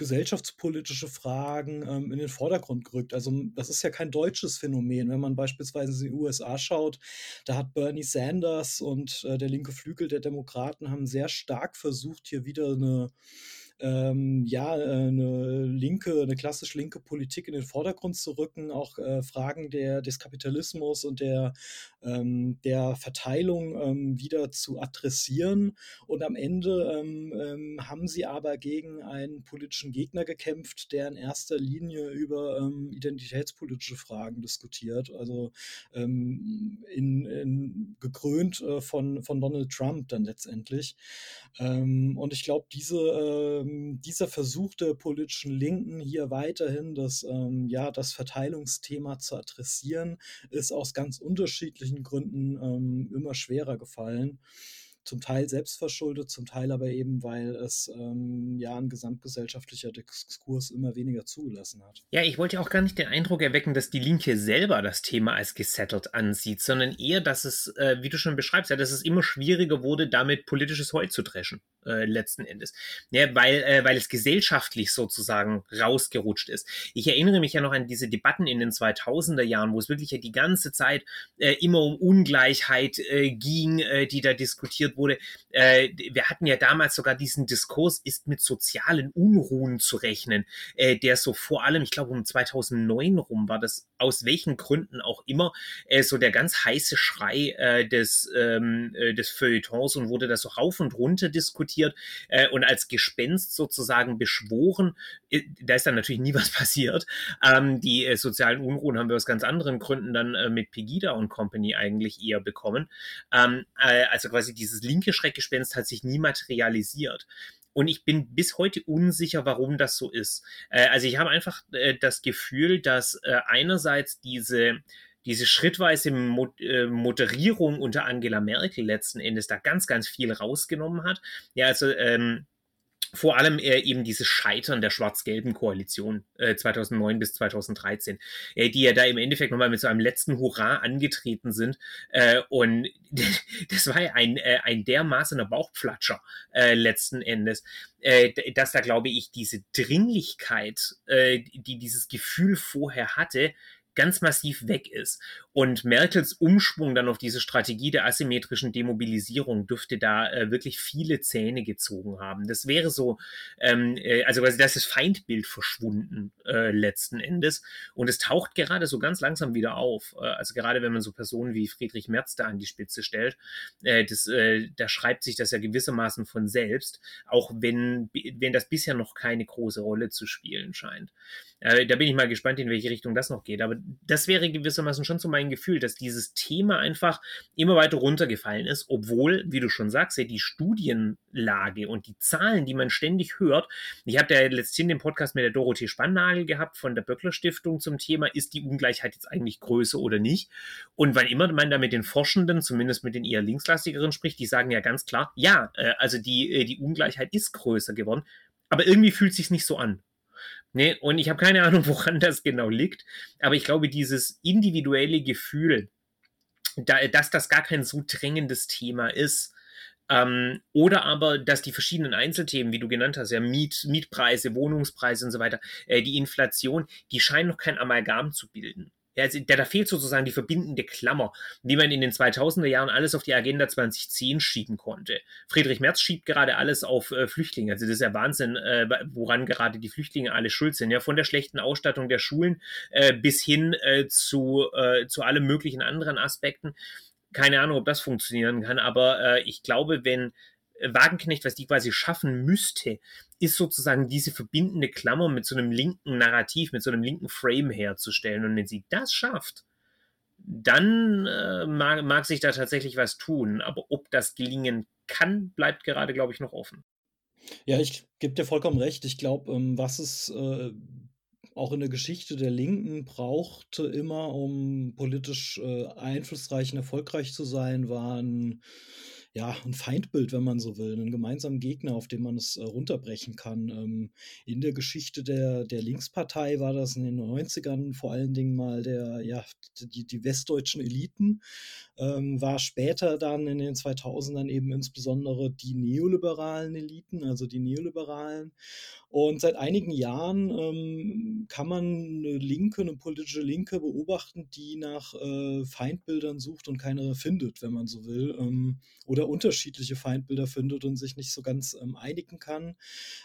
gesellschaftspolitische Fragen ähm, in den Vordergrund gerückt. Also das ist ja kein deutsches Phänomen. Wenn man beispielsweise in die USA schaut, da hat Bernie Sanders und äh, der linke Flügel der Demokraten haben sehr stark versucht, hier wieder eine ähm, ja, äh, eine linke, eine klassisch linke Politik in den Vordergrund zu rücken, auch äh, Fragen der, des Kapitalismus und der, ähm, der Verteilung ähm, wieder zu adressieren. Und am Ende ähm, ähm, haben sie aber gegen einen politischen Gegner gekämpft, der in erster Linie über ähm, identitätspolitische Fragen diskutiert, also in, in, gekrönt äh, von, von Donald Trump dann letztendlich. und ich glaube, diese ähm, dieser Versuch der politischen Linken hier weiterhin das, ähm, ja, das Verteilungsthema zu adressieren, ist aus ganz unterschiedlichen Gründen ähm, immer schwerer gefallen zum Teil selbstverschuldet, zum Teil aber eben, weil es ähm, ja ein gesamtgesellschaftlicher Diskurs immer weniger zugelassen hat. Ja, ich wollte auch gar nicht den Eindruck erwecken, dass die Linke selber das Thema als gesettelt ansieht, sondern eher, dass es, äh, wie du schon beschreibst, ja, dass es immer schwieriger wurde, damit politisches Heu zu dreschen, äh, letzten Endes. Ja, weil, äh, weil es gesellschaftlich sozusagen rausgerutscht ist. Ich erinnere mich ja noch an diese Debatten in den 2000er Jahren, wo es wirklich ja die ganze Zeit äh, immer um Ungleichheit äh, ging, äh, die da diskutiert diskutiert wurde. Äh, wir hatten ja damals sogar diesen Diskurs, ist mit sozialen Unruhen zu rechnen, äh, der so vor allem, ich glaube um 2009 rum war das, aus welchen Gründen auch immer, äh, so der ganz heiße Schrei äh, des, ähm, äh, des Feuilletons und wurde das so rauf und runter diskutiert äh, und als Gespenst sozusagen beschworen. Äh, da ist dann natürlich nie (laughs) was passiert. Ähm, die äh, sozialen Unruhen haben wir aus ganz anderen Gründen dann äh, mit Pegida und Company eigentlich eher bekommen. Ähm, äh, also quasi dieses linke Schreckgespenst hat sich nie materialisiert. Und ich bin bis heute unsicher, warum das so ist. Äh, also ich habe einfach äh, das Gefühl, dass einerseits diese, diese schrittweise äh, Moderierung unter Angela Merkel letzten Endes da ganz, ganz viel rausgenommen hat. Ja, also ähm, vor allem äh, eben dieses Scheitern der schwarz-gelben Koalition äh, 2009 bis 2013, äh, die ja da im Endeffekt nochmal mit so einem letzten Hurra angetreten sind. Äh, und (laughs) das war ja ein, äh, ein dermaßener Bauchpflatscher äh, letzten Endes, äh, dass da, glaube ich, diese Dringlichkeit, äh, die dieses Gefühl vorher hatte, ganz massiv weg ist. Und Merkels Umschwung dann auf diese Strategie der asymmetrischen Demobilisierung dürfte da äh, wirklich viele Zähne gezogen haben. Das wäre so, ähm, äh, also quasi das ist Feindbild verschwunden äh, letzten Endes. Und es taucht gerade so ganz langsam wieder auf. Äh, also gerade wenn man so Personen wie Friedrich Merz da an die Spitze stellt, äh, das, äh, da schreibt sich das ja gewissermaßen von selbst, auch wenn, wenn das bisher noch keine große Rolle zu spielen scheint. Da bin ich mal gespannt, in welche Richtung das noch geht. Aber das wäre gewissermaßen schon so mein Gefühl, dass dieses Thema einfach immer weiter runtergefallen ist, obwohl, wie du schon sagst, ja, die Studienlage und die Zahlen, die man ständig hört, ich habe da letztens den Podcast mit der Dorothee Spannagel gehabt von der Böckler Stiftung zum Thema, ist die Ungleichheit jetzt eigentlich größer oder nicht? Und wann immer man da mit den Forschenden, zumindest mit den eher linkslastigeren spricht, die sagen ja ganz klar, ja, äh, also die, äh, die Ungleichheit ist größer geworden, aber irgendwie fühlt es sich nicht so an. Nee, und ich habe keine Ahnung, (laughs) woran das genau liegt, aber ich glaube, dieses individuelle Gefühl, da, dass das gar kein so drängendes Thema ist, ähm, oder aber, dass die verschiedenen Einzelthemen, wie du genannt hast, ja, Miet, Mietpreise, Wohnungspreise und so weiter, äh, die Inflation, die scheinen noch kein Amalgam zu bilden. Also, da, da fehlt sozusagen die verbindende Klammer, wie man in den 2000er Jahren alles auf die Agenda 2010 schieben konnte. Friedrich Merz schiebt gerade alles auf äh, Flüchtlinge. Also das ist ja Wahnsinn, äh, woran gerade die Flüchtlinge alle schuld sind. Ja, von der schlechten Ausstattung der Schulen äh, bis hin äh, zu, äh, zu allen möglichen anderen Aspekten. Keine Ahnung, ob das funktionieren kann, aber äh, ich glaube, wenn Wagenknecht, was die quasi schaffen müsste, ist sozusagen diese verbindende Klammer mit so einem linken Narrativ, mit so einem linken Frame herzustellen. Und wenn sie das schafft, dann äh, mag, mag sich da tatsächlich was tun. Aber ob das gelingen kann, bleibt gerade, glaube ich, noch offen. Ja, ich gebe dir vollkommen recht. Ich glaube, ähm, was es äh, auch in der Geschichte der Linken brauchte immer, um politisch äh, einflussreich und erfolgreich zu sein, waren ja, ein Feindbild, wenn man so will, einen gemeinsamen Gegner, auf den man es äh, runterbrechen kann. Ähm, in der Geschichte der, der Linkspartei war das in den 90ern vor allen Dingen mal der, ja, die, die westdeutschen Eliten, ähm, war später dann in den 2000ern eben insbesondere die neoliberalen Eliten, also die Neoliberalen. Und seit einigen Jahren ähm, kann man eine Linke, eine politische Linke beobachten, die nach äh, Feindbildern sucht und keine findet, wenn man so will. Ähm, oder unterschiedliche Feindbilder findet und sich nicht so ganz ähm, einigen kann.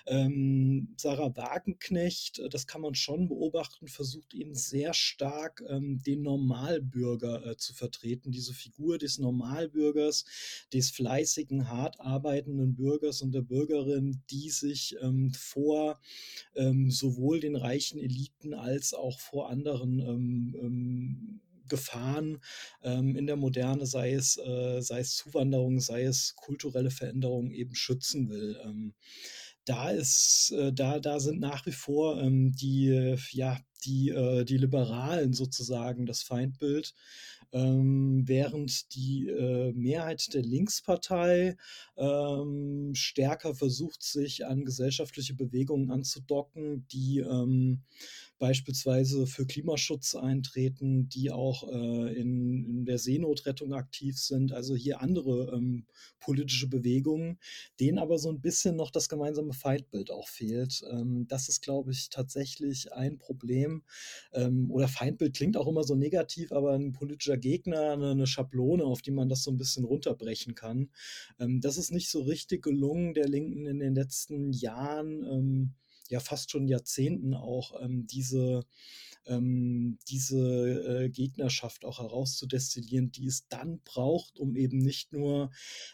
Ähm, Sarah Wagenknecht, äh, das kann man schon beobachten, versucht eben sehr stark ähm, den Normalbürger äh, zu vertreten, diese Figur des Normalbürgers, des fleißigen, hart arbeitenden Bürgers und der Bürgerin, die sich ähm, vor ähm, sowohl den reichen Eliten als auch vor anderen ähm, Gefahren ähm, in der Moderne, sei es, äh, sei es Zuwanderung, sei es kulturelle Veränderung, eben schützen will. Ähm, da ist, äh, da, da sind nach wie vor ähm, die, ja, die, äh, die Liberalen sozusagen das Feindbild, ähm, während die äh, Mehrheit der Linkspartei ähm, stärker versucht, sich an gesellschaftliche Bewegungen anzudocken, die ähm, beispielsweise für Klimaschutz eintreten, die auch äh, in, in, der Seenotrettung aktiv sind, also hier andere ähm, politische Bewegungen, denen aber so ein bisschen noch das gemeinsame Feindbild auch fehlt. Ähm, das ist, glaube ich, tatsächlich ein Problem. Ähm, oder Feindbild klingt auch immer so negativ, aber ein politischer Gegner, eine, eine Schablone, auf die man das so ein bisschen runterbrechen kann. Ähm, das ist nicht so richtig gelungen der Linken in den letzten Jahren ähm, ja fast schon Jahrzehnten auch ähm, diese ähm, diese äh, Gegnerschaft auch herauszudestillieren, die es dann braucht, um eben nicht nur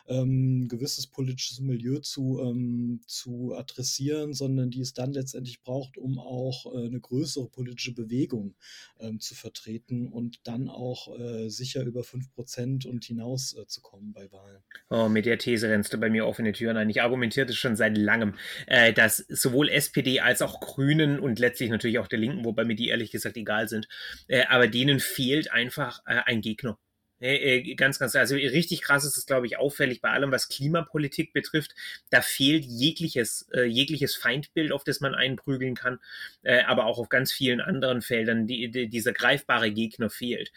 ähm, gewisses politisches Milieu zu, ähm, zu adressieren, sondern die es dann letztendlich braucht, um auch äh, eine größere politische Bewegung ähm, zu vertreten und dann auch äh, sicher über 5% und hinaus äh, zu kommen bei Wahlen. Oh, mit der These rennst du bei mir offene Türen ein. Ich argumentierte schon seit langem, äh, dass sowohl SPD als auch Grünen und letztlich natürlich auch der Linken, wobei mir die ehrlich gesagt gesagt egal sind. Äh, aber denen fehlt einfach äh, ein Gegner. Äh, äh, ganz, ganz, also richtig krass ist es, glaube ich, auffällig bei allem, was Klimapolitik betrifft. Da fehlt jegliches, äh, jegliches Feindbild, auf das man einprügeln kann, äh, aber auch auf ganz vielen anderen Feldern die, die, dieser greifbare Gegner fehlt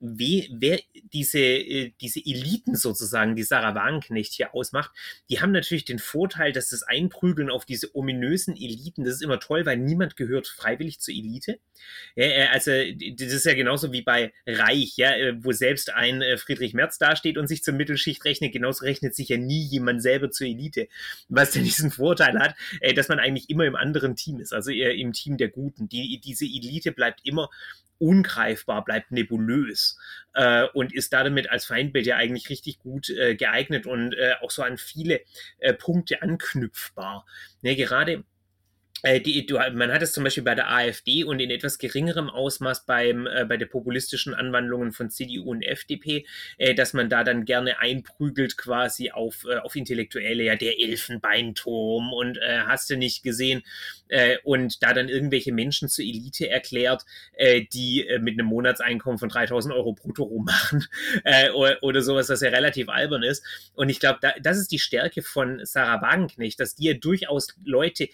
wie, wer diese, äh, diese Eliten sozusagen, die Sarah Wagenknecht hier ausmacht, die haben natürlich den Vorteil, dass das Einprügeln auf diese ominösen Eliten, das ist immer toll, weil niemand gehört freiwillig zur Elite. Ja, äh, also das ist ja genauso wie bei Reich, ja, äh, wo selbst ein Friedrich Merz dasteht und sich zur Mittelschicht rechnet, genauso rechnet sich ja nie jemand selber zur Elite, was dann diesen Vorteil hat, dass man eigentlich immer im anderen Team ist, also im Team der Guten. Die, diese Elite bleibt immer ungreifbar, bleibt nebulös äh, und ist damit als Feindbild ja eigentlich richtig gut äh, geeignet und äh, auch so an viele äh, Punkte anknüpfbar. Ja, gerade die, du, man hat es zum Beispiel bei der AfD und in etwas geringerem Ausmaß beim, äh, bei der populistischen Anwandlungen von CDU und FDP, äh, dass man da dann gerne einprügelt quasi auf, äh, auf Intellektuelle, ja, der Elfenbeinturm und äh, hast du nicht gesehen äh, und da dann irgendwelche Menschen zur Elite erklärt, äh, die äh, mit einem Monatseinkommen von 3000 Euro brutto rummachen (laughs) äh, oder, oder sowas, was ja relativ albern ist. Und ich glaube, da, das ist die Stärke von Sarah Wagenknecht, dass die ja durchaus Leute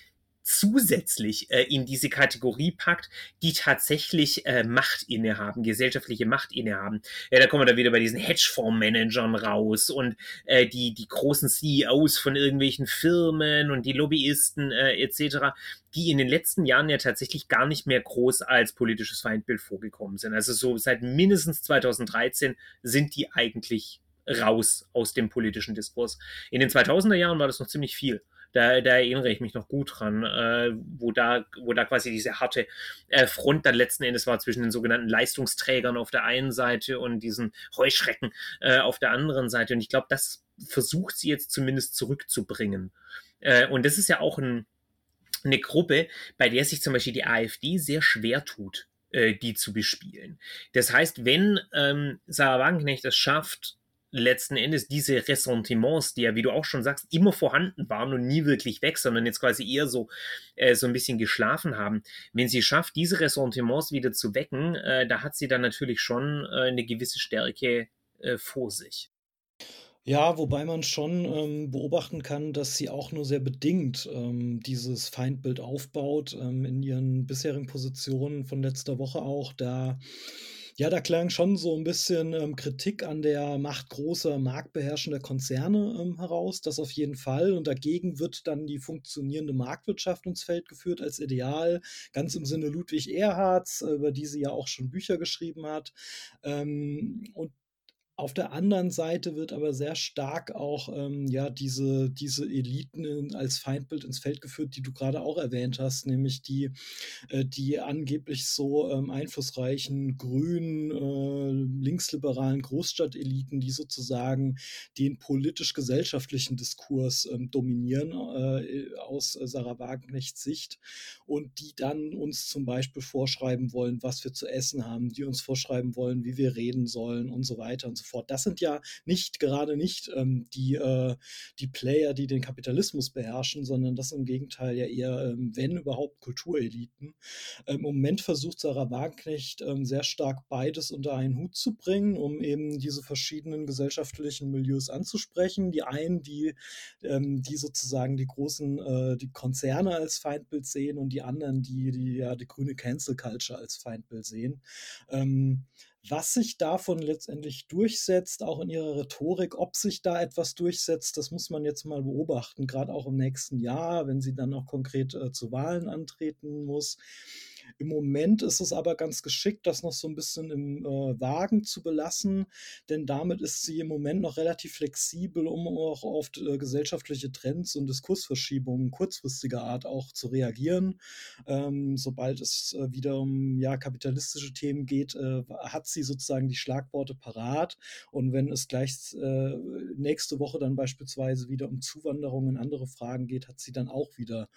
zusätzlich äh, in diese Kategorie packt, die tatsächlich äh, Macht innehaben, gesellschaftliche Macht innehaben. Ja, da kommen wir dann wieder bei diesen Hedgefondsmanagern raus und äh, die, die großen CEOs von irgendwelchen Firmen und die Lobbyisten äh, etc., die in den letzten Jahren ja tatsächlich gar nicht mehr groß als politisches Feindbild vorgekommen sind. Also so seit mindestens 2013 sind die eigentlich raus aus dem politischen Diskurs. In den 2000er Jahren war das noch ziemlich viel. Da, da erinnere ich mich noch gut dran, äh, wo, da, wo da quasi diese harte äh, Front dann letzten Endes war zwischen den sogenannten Leistungsträgern auf der einen Seite und diesen Heuschrecken äh, auf der anderen Seite. Und ich glaube, das versucht sie jetzt zumindest zurückzubringen. Äh, und das ist ja auch ein, eine Gruppe, bei der sich zum Beispiel die AfD sehr schwer tut, äh, die zu bespielen. Das heißt, wenn ähm, Sarah Wagenknecht es schafft, letzten Endes diese Ressentiments, die ja, wie du auch schon sagst, immer vorhanden waren und nie wirklich weg, sondern jetzt quasi eher so, äh, so ein bisschen geschlafen haben. Wenn sie schafft, diese Ressentiments wieder zu wecken, äh, da hat sie dann natürlich schon äh, eine gewisse Stärke äh, vor sich. Ja, wobei man schon ähm, beobachten kann, dass sie auch nur sehr bedingt ähm, dieses Feindbild aufbaut ähm, in ihren bisherigen Positionen von letzter Woche auch. Da ja, da klang schon so ein bisschen ähm, Kritik an der Macht großer, marktbeherrschender Konzerne ähm, heraus, das auf jeden Fall. Und dagegen wird dann die funktionierende Marktwirtschaft ins Feld geführt als Ideal, ganz im Sinne Ludwig Erhards, äh, über die sie ja auch schon Bücher geschrieben hat. Ähm, und auf der anderen Seite wird aber sehr stark auch ähm, ja, diese, diese Eliten in, als Feindbild ins Feld geführt, die du gerade auch erwähnt hast, nämlich die, äh, die angeblich so ähm, einflussreichen grünen, äh, linksliberalen Großstadteliten, die sozusagen den politisch-gesellschaftlichen Diskurs ähm, dominieren äh, aus äh, Sarah Wagenknechts Sicht und die dann uns zum Beispiel vorschreiben wollen, was wir zu essen haben, die uns vorschreiben wollen, wie wir reden sollen und so weiter und so fort. Das sind ja nicht gerade nicht ähm, die, äh, die Player, die den Kapitalismus beherrschen, sondern das im Gegenteil ja eher, ähm, wenn überhaupt, Kultureliten. Im Moment versucht Sarah Wagenknecht ähm, sehr stark beides unter einen Hut zu bringen, um eben diese verschiedenen gesellschaftlichen Milieus anzusprechen. Die einen, die, ähm, die sozusagen die großen, äh, die Konzerne als Feindbild sehen und die anderen, die, die ja die grüne Cancel Culture als Feindbild sehen. Ähm, was sich davon letztendlich durchsetzt, auch in ihrer Rhetorik, ob sich da etwas durchsetzt, das muss man jetzt mal beobachten, gerade auch im nächsten Jahr, wenn sie dann auch konkret äh, zu Wahlen antreten muss. Im Moment ist es aber ganz geschickt, das noch so ein bisschen im äh, Wagen zu belassen, denn damit ist sie im Moment noch relativ flexibel, um auch auf äh, gesellschaftliche Trends und Diskursverschiebungen kurzfristiger Art auch zu reagieren. Ähm, sobald es äh, wieder um ja, kapitalistische Themen geht, äh, hat sie sozusagen die Schlagworte parat. Und wenn es gleich äh, nächste Woche dann beispielsweise wieder um Zuwanderung und andere Fragen geht, hat sie dann auch wieder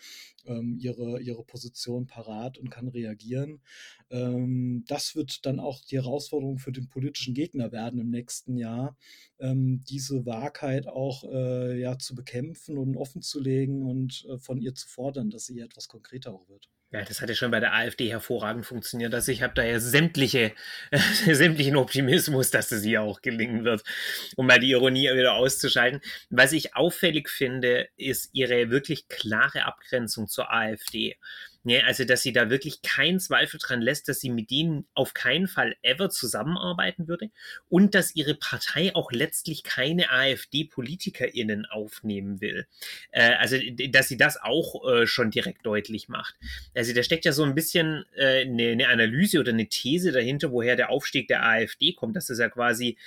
ähm, ihre, ihre Position parat und kann reagieren. Ähm, das wird dann auch die Herausforderung für den politischen Gegner werden im nächsten Jahr, ähm, diese Wahrheit auch äh, ja, zu bekämpfen und offen zu legen und äh, von ihr zu fordern, dass sie etwas konkreter auch wird. Ja, das hat ja schon bei der AfD hervorragend funktioniert. Also ich habe da ja sämtliche, äh, (laughs) sämtlichen Optimismus, dass es ihr auch gelingen wird, um mal die Ironie wieder auszuschalten. Was ich auffällig finde, ist ihre wirklich klare Abgrenzung zur AfD. Ja, also, dass sie da wirklich keinen Zweifel dran lässt, dass sie mit denen auf keinen Fall ever zusammenarbeiten würde und dass ihre Partei auch letztlich keine AfD-PolitikerInnen aufnehmen will. Äh, also, dass sie das auch äh, schon direkt deutlich macht. Also, da steckt ja so ein bisschen äh, eine, eine Analyse oder eine These dahinter, woher der Aufstieg der AfD kommt, dass es ja quasi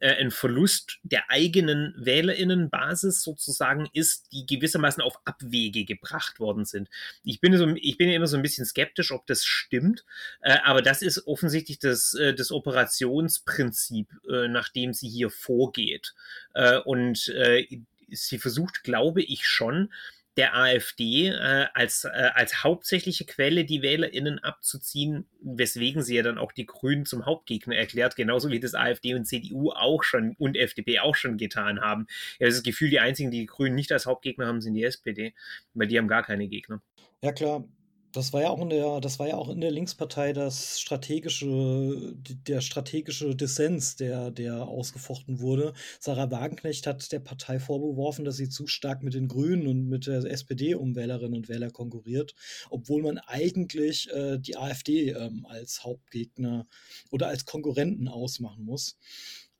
äh, ein Verlust der eigenen Wählerinnenbasis sozusagen ist, die gewissermaßen auf Abwege gebracht worden sind. Ich bin, so, ich bin immer so ein bisschen skeptisch, ob das stimmt, äh, aber das ist offensichtlich das, äh, das Operationsprinzip, äh, nach dem sie hier vorgeht. Äh, und äh, sie versucht, glaube ich, schon, der AfD äh, als, äh, als hauptsächliche Quelle die WählerInnen abzuziehen, weswegen sie ja dann auch die Grünen zum Hauptgegner erklärt, genauso wie das AfD und CDU auch schon und FDP auch schon getan haben. Ja, das Gefühl, die einzigen, die die Grünen nicht als Hauptgegner haben, sind die SPD, weil die haben gar keine Gegner. Ja, klar. Das war ja auch in der, das war ja auch in der Linkspartei das strategische, der strategische Dissens, der, der ausgefochten wurde. Sarah Wagenknecht hat der Partei vorgeworfen, dass sie zu stark mit den Grünen und mit der SPD um Wählerinnen und Wähler konkurriert, obwohl man eigentlich äh, die AfD ähm, als Hauptgegner oder als Konkurrenten ausmachen muss.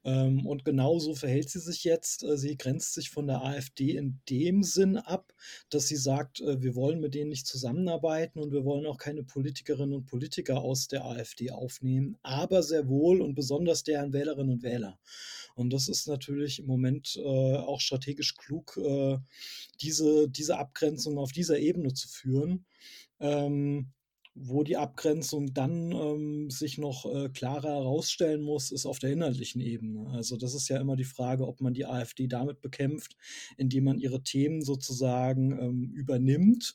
Ähm, und genauso verhält sie sich jetzt. Äh, sie grenzt sich von der AfD in dem Sinn ab, dass sie sagt, äh, wir wollen mit denen nicht zusammenarbeiten und wir wollen auch keine Politikerinnen und Politiker aus der AfD aufnehmen, aber sehr wohl und besonders deren Wählerinnen und Wähler. Und das ist natürlich im Moment äh, auch strategisch klug, äh, diese, diese Abgrenzung auf dieser Ebene zu führen. Ähm, wo die Abgrenzung dann ähm, sich noch äh, klarer herausstellen muss, ist auf der inhaltlichen Ebene. Also das ist ja immer die Frage, ob man die AfD damit bekämpft, indem man ihre Themen sozusagen ähm, übernimmt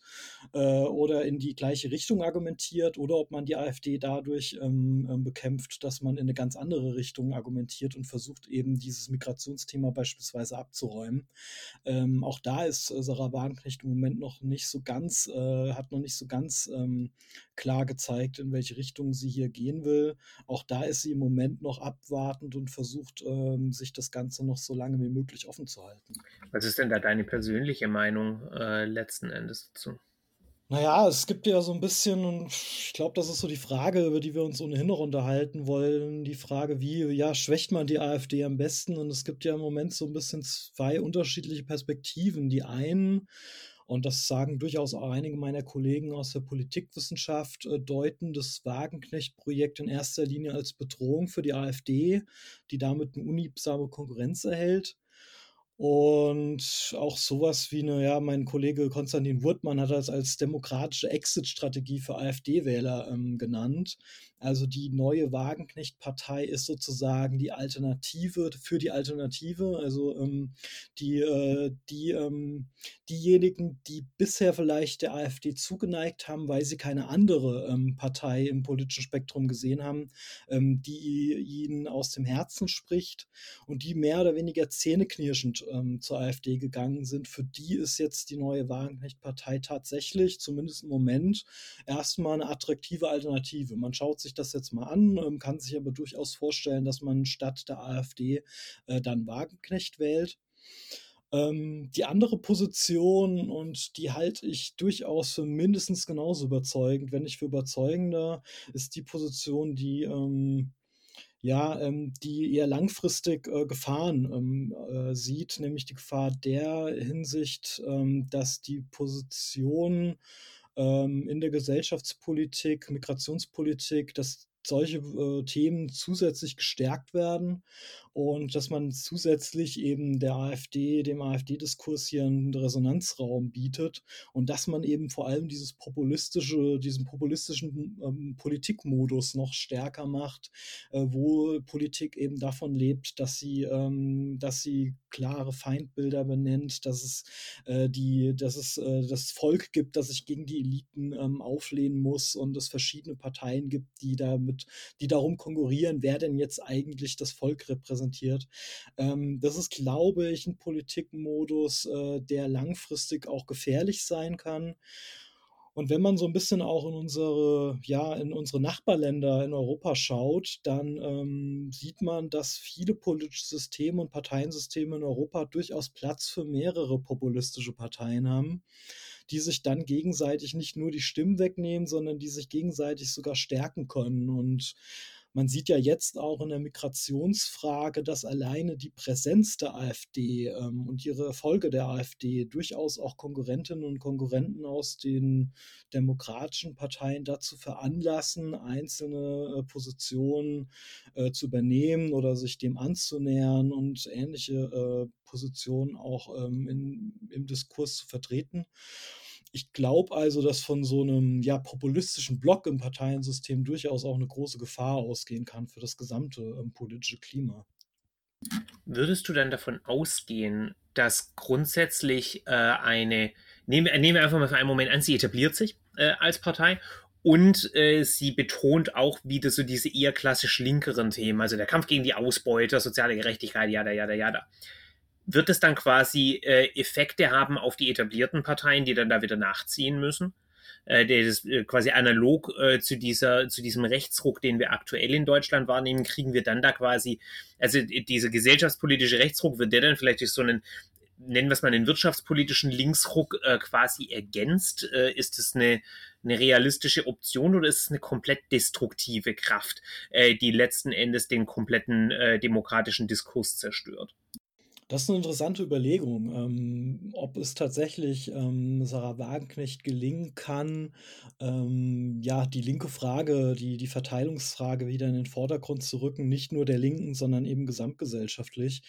äh, oder in die gleiche Richtung argumentiert oder ob man die AfD dadurch ähm, ähm, bekämpft, dass man in eine ganz andere Richtung argumentiert und versucht eben dieses Migrationsthema beispielsweise abzuräumen. Ähm, auch da ist äh, Sarah Wagenknecht im Moment noch nicht so ganz, äh, hat noch nicht so ganz ähm, klar gezeigt, in welche Richtung sie hier gehen will. Auch da ist sie im Moment noch abwartend und versucht, ähm, sich das Ganze noch so lange wie möglich offen zu halten. Was ist denn da deine persönliche Meinung äh, letzten Endes dazu? Naja, es gibt ja so ein bisschen, und ich glaube, das ist so die Frage, über die wir uns ohnehin noch unterhalten wollen, die Frage, wie, ja, schwächt man die AfD am besten? Und es gibt ja im Moment so ein bisschen zwei unterschiedliche Perspektiven. Die einen und das sagen durchaus auch einige meiner Kollegen aus der Politikwissenschaft, äh, deuten das Wagenknecht-Projekt in erster Linie als Bedrohung für die AfD, die damit eine unliebsame Konkurrenz erhält. Und auch sowas wie eine, ja, mein Kollege Konstantin Wurtmann hat das als demokratische Exit-Strategie für AfD-Wähler ähm, genannt. Also die neue Wagenknecht-Partei ist sozusagen die Alternative für die Alternative. Also ähm, die, äh, die, ähm, diejenigen, die bisher vielleicht der AfD zugeneigt haben, weil sie keine andere ähm, Partei im politischen Spektrum gesehen haben, ähm, die ihnen aus dem Herzen spricht und die mehr oder weniger zähneknirschend ähm, zur AfD gegangen sind, für die ist jetzt die neue Wagenknecht-Partei tatsächlich, zumindest im Moment, erstmal eine attraktive Alternative. Man schaut sich das jetzt mal an, ähm, kann sich aber durchaus vorstellen, dass man statt der AfD äh, dann Wagenknecht wählt. Ähm, die andere Position, und die halte ich durchaus für mindestens genauso überzeugend, wenn nicht für überzeugender, ist die Position, die ähm, ja, ähm, die eher langfristig äh, Gefahren ähm, äh, sieht, nämlich die Gefahr der Hinsicht, ähm, dass die Position ähm, in der Gesellschaftspolitik, Migrationspolitik, dass solche äh, Themen zusätzlich gestärkt werden und dass man zusätzlich eben der AfD, dem AfD-Diskurs hier einen Resonanzraum bietet und dass man eben vor allem dieses populistische, diesen populistischen ähm, Politikmodus noch stärker macht, äh, wo Politik eben davon lebt, dass sie, ähm, dass sie klare Feindbilder benennt, dass es äh, die, dass es äh, das Volk gibt, das sich gegen die Eliten ähm, auflehnen muss und es verschiedene Parteien gibt, die damit, die darum konkurrieren, wer denn jetzt eigentlich das Volk repräsentiert repräsentiert. Ähm, das ist, glaube ich, ein Politikmodus, äh, der langfristig auch gefährlich sein kann. Und wenn man so ein bisschen auch in unsere, ja, in unsere Nachbarländer in Europa schaut, dann ähm, sieht man, dass viele politische Systeme und Parteiensysteme in Europa durchaus Platz für mehrere populistische Parteien haben, die sich dann gegenseitig nicht nur die Stimmen wegnehmen, sondern die sich gegenseitig sogar stärken können. Und man sieht ja jetzt auch in der Migrationsfrage, dass alleine die Präsenz der AfD ähm, und ihre Erfolge der AfD durchaus auch Konkurrentinnen und Konkurrenten aus den demokratischen Parteien dazu veranlassen, einzelne äh, Positionen äh, zu übernehmen oder sich dem anzunähern und ähnliche äh, Positionen auch ähm, in, im Diskurs zu vertreten. Ich glaube also, dass von so einem ja, populistischen Block im Parteiensystem durchaus auch eine große Gefahr ausgehen kann für das gesamte ähm, politische Klima. Würdest du dann davon ausgehen, dass grundsätzlich äh, eine, nehmen, nehmen wir einfach mal für einen Moment an, sie etabliert sich äh, als Partei und äh, sie betont auch wieder so diese eher klassisch linkeren Themen, also der Kampf gegen die Ausbeuter, soziale Gerechtigkeit, jada, jada, jada wird es dann quasi äh, Effekte haben auf die etablierten Parteien, die dann da wieder nachziehen müssen? Äh, der ist äh, quasi analog äh, zu dieser, zu diesem Rechtsruck, den wir aktuell in Deutschland wahrnehmen, kriegen wir dann da quasi, also dieser gesellschaftspolitische Rechtsruck, wird der dann vielleicht durch so einen nennen wir es mal einen wirtschaftspolitischen Linksruck äh, quasi ergänzt? Äh, ist es eine, eine realistische Option oder ist es eine komplett destruktive Kraft, äh, die letzten Endes den kompletten äh, demokratischen Diskurs zerstört? Das ist eine interessante Überlegung, ähm, ob es tatsächlich ähm, Sarah Wagenknecht gelingen kann, ähm, ja, die linke Frage, die, die Verteilungsfrage wieder in den Vordergrund zu rücken, nicht nur der Linken, sondern eben gesamtgesellschaftlich.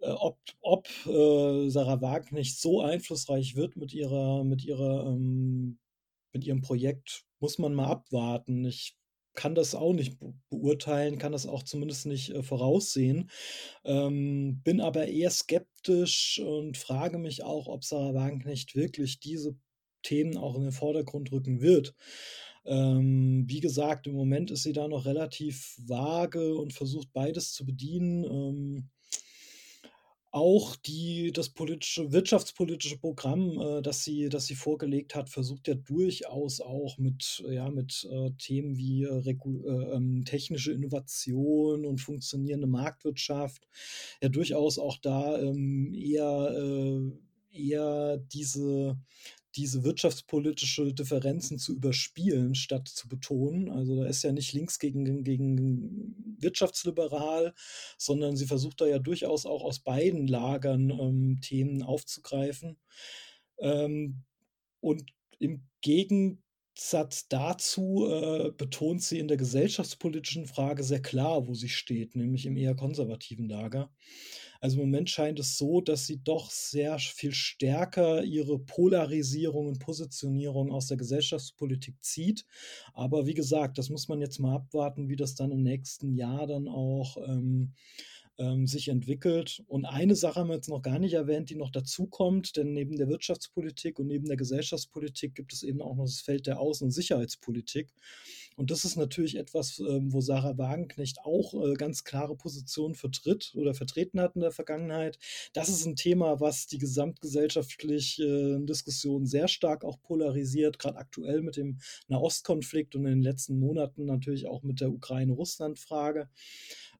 Äh, ob ob äh, Sarah Wagenknecht so einflussreich wird mit ihrer, mit ihrer, ähm, mit ihrem Projekt, muss man mal abwarten. Ich kann das auch nicht beurteilen, kann das auch zumindest nicht äh, voraussehen. Ähm, bin aber eher skeptisch und frage mich auch, ob Sarah Wagenknecht wirklich diese Themen auch in den Vordergrund rücken wird. Ähm, wie gesagt, im Moment ist sie da noch relativ vage und versucht beides zu bedienen. Ähm, auch die das politische wirtschaftspolitische Programm, äh, das sie das sie vorgelegt hat, versucht ja durchaus auch mit ja, mit, äh, Themen wie, äh, äh, ähm, technische Innovation und funktionierende Marktwirtschaft ja durchaus auch da, ähm, eher äh, eher diese diese wirtschaftspolitische Differenzen zu überspielen, statt zu betonen. Also da ist ja nicht links gegen, gegen wirtschaftsliberal, sondern sie versucht da ja durchaus auch aus beiden Lagern ähm, Themen aufzugreifen. Ähm, und im Gegensatz dazu äh, betont sie in der gesellschaftspolitischen Frage sehr klar, wo sie steht, nämlich im eher konservativen Lager. Also im Moment scheint es so, dass sie doch sehr viel stärker ihre Polarisierung und Positionierung aus der Gesellschaftspolitik zieht. Aber wie gesagt, das muss man jetzt mal abwarten, wie das dann im nächsten Jahr dann auch ähm, ähm, sich entwickelt. Und eine Sache haben wir jetzt noch gar nicht erwähnt, die noch dazukommt, denn neben der Wirtschaftspolitik und neben der Gesellschaftspolitik gibt es eben auch noch das Feld der Außen- und Sicherheitspolitik. Und das ist natürlich etwas, ähm, wo Sarah Wagenknecht auch äh, ganz klare Positionen vertritt oder vertreten hat in der Vergangenheit. Das ist ein Thema, was die gesamtgesellschaftliche äh, Diskussion sehr stark auch polarisiert, gerade aktuell mit dem Nahostkonflikt und in den letzten Monaten natürlich auch mit der Ukraine-Russland-Frage.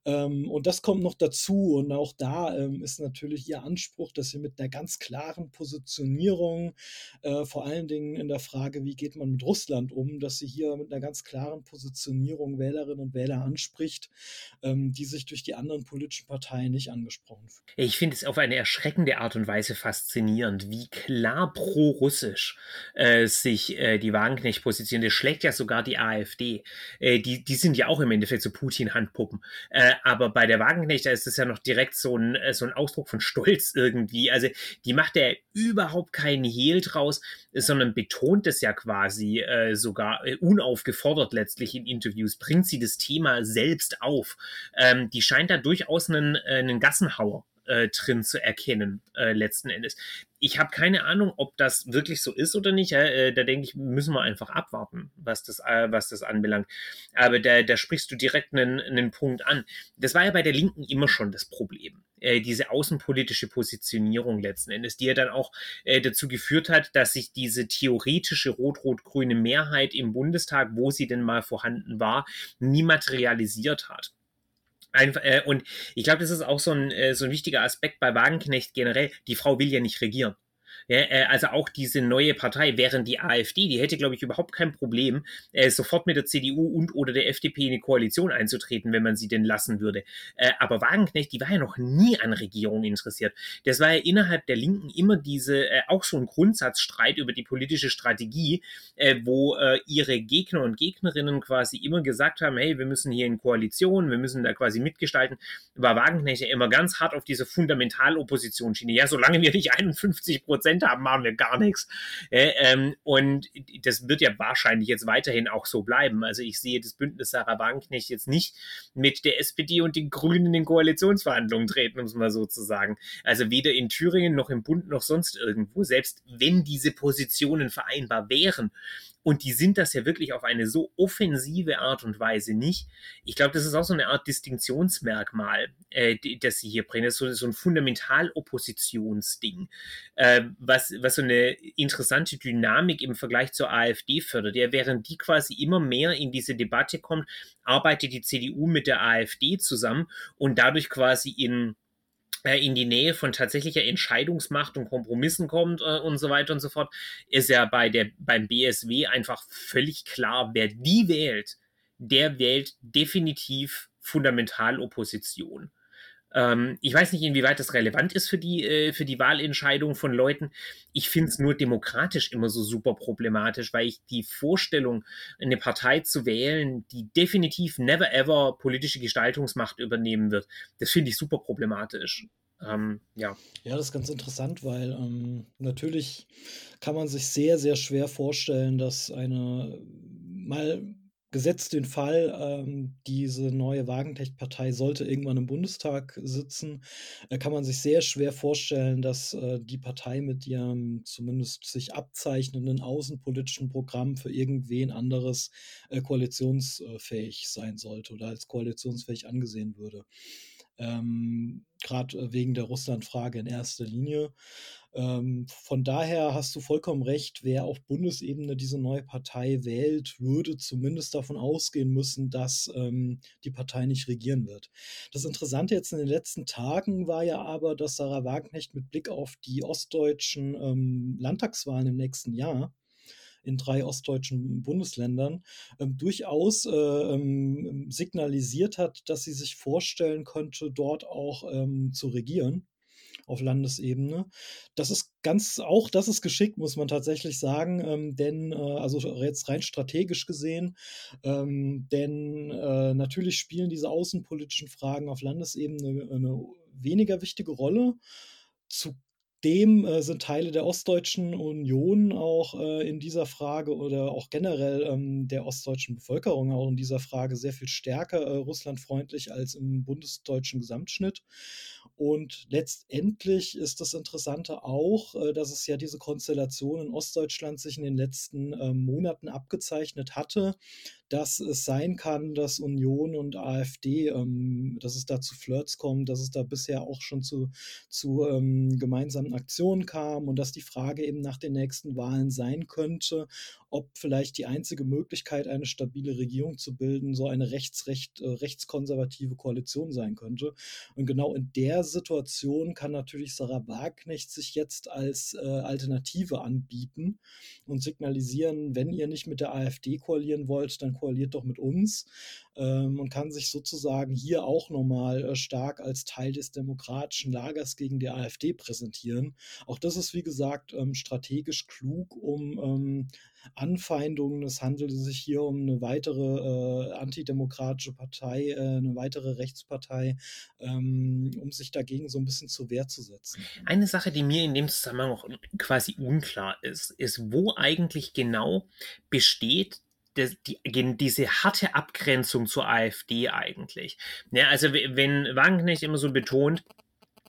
Ähm, und das kommt noch dazu. Und auch da ähm, ist natürlich ihr Anspruch, dass sie mit einer ganz klaren Positionierung, äh, vor allen Dingen in der Frage, wie geht man mit Russland um, dass sie hier mit einer ganz klaren Positionierung Wählerinnen und Wähler anspricht, ähm, die sich durch die anderen politischen Parteien nicht angesprochen fühlen. Ich finde es auf eine erschreckende Art und Weise faszinierend, wie klar pro-russisch äh, sich äh, die Wagenknecht positioniert. Das schlägt ja sogar die AfD. Äh, die, die sind ja auch im Endeffekt so Putin-Handpuppen. Äh, äh, aber bei der Wagenknecht, da ist es ja noch direkt so ein, äh, so ein Ausdruck von Stolz irgendwie. Also die macht ja überhaupt keinen Hehl draus, sondern betont es ja quasi äh, sogar äh, unaufgefordert letztlich in Interviews, bringt sie das Thema selbst auf. Ähm, die scheint da durchaus einen, äh, einen Gassenhauer äh, drin zu erkennen, äh, letzten Endes. Ich habe keine Ahnung, ob das wirklich so ist oder nicht. Äh, da denke ich, müssen wir einfach abwarten, was das, äh, was das anbelangt. Aber da, da sprichst du direkt einen, einen Punkt an. Das war ja bei der Linken immer schon das Problem. Äh, diese außenpolitische Positionierung letzten Endes, die ja dann auch äh, dazu geführt hat, dass sich diese theoretische rot-rot-grüne Mehrheit im Bundestag, wo sie denn mal vorhanden war, nie materialisiert hat. Einfach, äh, und ich glaube, das ist auch so ein, äh, so ein wichtiger Aspekt bei Wagenknecht generell. Die Frau will ja nicht regieren. Ja, äh, also auch diese neue Partei, während die AfD, die hätte, glaube ich, überhaupt kein Problem, äh, sofort mit der CDU und oder der FDP in eine Koalition einzutreten, wenn man sie denn lassen würde. Äh, aber Wagenknecht, die war ja noch nie an Regierung interessiert. Das war ja innerhalb der Linken immer diese, auch so ein Grundsatzstreit über die politische Strategie, wo ihre Gegner und Gegnerinnen quasi immer gesagt haben, hey, wir müssen hier in Koalition, wir müssen da quasi mitgestalten, war Wagenknecht ja immer ganz hart auf diese Fundamentaloppositionsschiene. Ja, solange wir nicht 51 Prozent Prozent haben, machen wir gar nichts. Äh, ähm, und das wird ja wahrscheinlich jetzt weiterhin auch so bleiben. Also ich sehe das Bündnis Sarah Wagenknecht jetzt nicht mit der SPD und den Grünen in Koalitionsverhandlungen treten, um es mal so zu sagen. Also weder in Thüringen noch im Bund noch sonst irgendwo. Selbst wenn diese Positionen vereinbar wären, und die sind das ja wirklich auf eine so offensive Art und Weise nicht. Ich glaube, das ist auch so eine Art Distinktionsmerkmal, äh, das sie hier bringen. Das ist so, so ein Fundamental-Oppositionsding, äh, was, was so eine interessante Dynamik im Vergleich zur AfD fördert. Ja, während die quasi immer mehr in diese Debatte kommt, arbeitet die CDU mit der AfD zusammen und dadurch quasi in in die Nähe von tatsächlicher Entscheidungsmacht und Kompromissen kommt äh, und so weiter und so fort, ist ja bei der, beim BSW einfach völlig klar, wer die wählt, der wählt definitiv Fundamentalopposition. Ähm, ich weiß nicht, inwieweit das relevant ist für die, äh, für die Wahlentscheidung von Leuten. Ich finde es nur demokratisch immer so super problematisch, weil ich die Vorstellung, eine Partei zu wählen, die definitiv never ever politische Gestaltungsmacht übernehmen wird, das finde ich super problematisch. Ähm, ja. ja, das ist ganz interessant, weil ähm, natürlich kann man sich sehr, sehr schwer vorstellen, dass eine mal gesetzt den Fall, ähm, diese neue Wagenknecht-Partei sollte irgendwann im Bundestag sitzen, äh, kann man sich sehr schwer vorstellen, dass äh, die Partei mit ihrem zumindest sich abzeichnenden außenpolitischen Programm für irgendwen anderes äh, koalitionsfähig sein sollte oder als koalitionsfähig angesehen würde. Ähm, Gerade äh, wegen der Russland-Frage in erster Linie. Ähm, von daher hast du vollkommen recht, wer auf Bundesebene diese neue Partei wählt, würde zumindest davon ausgehen müssen, dass ähm, die Partei nicht regieren wird. Das Interessante jetzt in den letzten Tagen war ja aber, dass Sarah Wagenknecht mit Blick auf die ostdeutschen ähm, Landtagswahlen im nächsten Jahr in drei ostdeutschen Bundesländern ähm, durchaus äh, ähm, signalisiert hat, dass sie sich vorstellen könnte, dort auch ähm, zu regieren auf Landesebene. Das ist ganz, auch das ist geschickt, muss man tatsächlich sagen, ähm, denn, äh, also jetzt rein strategisch gesehen, ähm, denn äh, natürlich spielen diese außenpolitischen Fragen auf Landesebene eine weniger wichtige Rolle. Zu dem äh, sind Teile der Ostdeutschen Union auch äh, in dieser Frage oder auch generell ähm, der ostdeutschen Bevölkerung auch in dieser Frage sehr viel stärker äh, russlandfreundlich als im bundesdeutschen Gesamtschnitt. Und letztendlich ist das Interessante auch, äh, dass es ja diese Konstellation in Ostdeutschland sich in den letzten ähm, Monaten abgezeichnet hatte, dass es sein kann, dass Union und AfD, ähm, dass es da zu Flirts kommt, dass es da bisher auch schon zu, zu ähm, gemeinsamen Aktionen kam und dass die Frage eben nach den nächsten Wahlen sein könnte, ob vielleicht die einzige Möglichkeit, eine stabile Regierung zu bilden, so eine rechtsrecht, äh, rechtskonservative Koalition sein könnte. Und genau in der Situation kann natürlich Sarah Wagenknecht sich jetzt als äh, Alternative anbieten und signalisieren, wenn ihr nicht mit der AfD koalieren wollt, dann koaliert doch mit uns ähm, und kann sich sozusagen hier auch nochmal äh, stark als Teil des demokratischen Lagers gegen die AfD präsentieren. Auch das ist, wie gesagt, ähm, strategisch klug, um ähm, Anfeindungen. Es handelt sich hier um eine weitere äh, antidemokratische Partei, äh, eine weitere Rechtspartei, ähm, um sich dagegen so ein bisschen zur Wehr zu setzen. Eine Sache, die mir in dem Zusammenhang auch quasi unklar ist, ist, wo eigentlich genau besteht die, die, diese harte Abgrenzung zur AfD eigentlich. Ja, also wenn Wagenknecht immer so betont,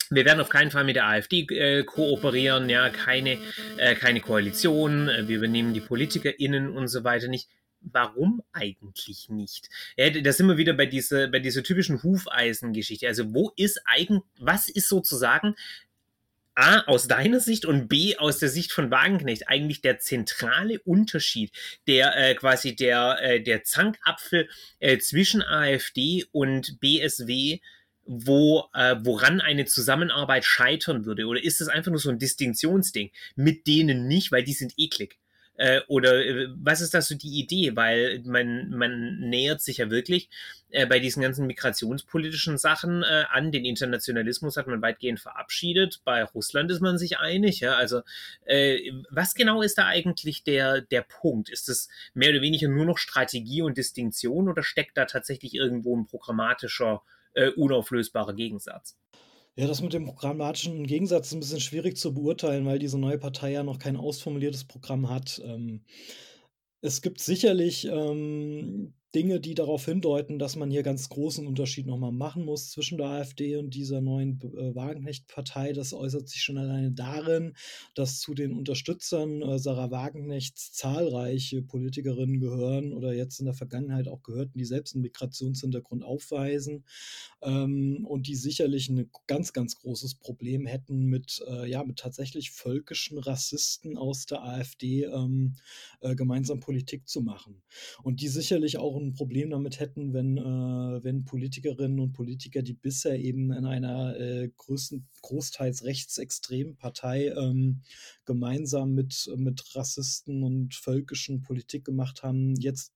wir werden auf keinen Fall mit der AfD äh, kooperieren, ja, keine, äh, keine Koalition, äh, wir übernehmen die PolitikerInnen und so weiter nicht. Warum eigentlich nicht? Ja, da sind wir wieder bei dieser, bei dieser typischen Hufeisen-Geschichte. Also, wo ist eigentlich, was ist sozusagen A, aus deiner Sicht und B, aus der Sicht von Wagenknecht eigentlich der zentrale Unterschied, der äh, quasi der, äh, der Zankapfel äh, zwischen AfD und BSW, wo, äh, woran eine Zusammenarbeit scheitern würde? Oder ist es einfach nur so ein Distinktionsding? Mit denen nicht, weil die sind eklig. Äh, oder äh, was ist das so die Idee? Weil man, man nähert sich ja wirklich äh, bei diesen ganzen migrationspolitischen Sachen äh, an. Den Internationalismus hat man weitgehend verabschiedet. Bei Russland ist man sich einig. Ja? Also äh, was genau ist da eigentlich der, der Punkt? Ist es mehr oder weniger nur noch Strategie und Distinktion oder steckt da tatsächlich irgendwo ein programmatischer, unauflösbarer Gegensatz? Ja, das mit dem programmatischen Gegensatz ist ein bisschen schwierig zu beurteilen, weil diese neue Partei ja noch kein ausformuliertes Programm hat. Ähm, es gibt sicherlich ähm, Dinge, die darauf hindeuten, dass man hier ganz großen Unterschied nochmal machen muss zwischen der AfD und dieser neuen äh, Wagenknecht-Partei. Das äußert sich schon alleine darin, dass zu den Unterstützern äh, Sarah Wagenknechts zahlreiche Politikerinnen gehören oder jetzt in der Vergangenheit auch gehörten, die selbst einen Migrationshintergrund aufweisen ähm, und die sicherlich ein ganz, ganz großes Problem hätten mit, äh, ja, mit tatsächlich völkischen Rassisten aus der AfD ähm, äh, gemeinsam Politik zu machen. Und die sicherlich auch ein Problem damit hätten, wenn, äh, wenn Politikerinnen und Politiker, die bisher eben in einer äh, größten, großteils rechtsextremen Partei ähm, gemeinsam mit, mit Rassisten und völkischen Politik gemacht haben, jetzt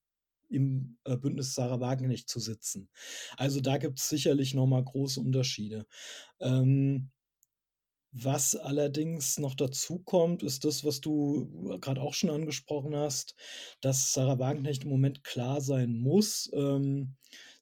im äh, Bündnis Sarah Wagenknecht zu sitzen. Also da gibt es sicherlich nochmal große Unterschiede. Ähm, was allerdings noch dazu kommt, ist das, was du äh, gerade auch schon angesprochen hast, dass Sarah Wagenknecht im Moment klar sein muss, ähm,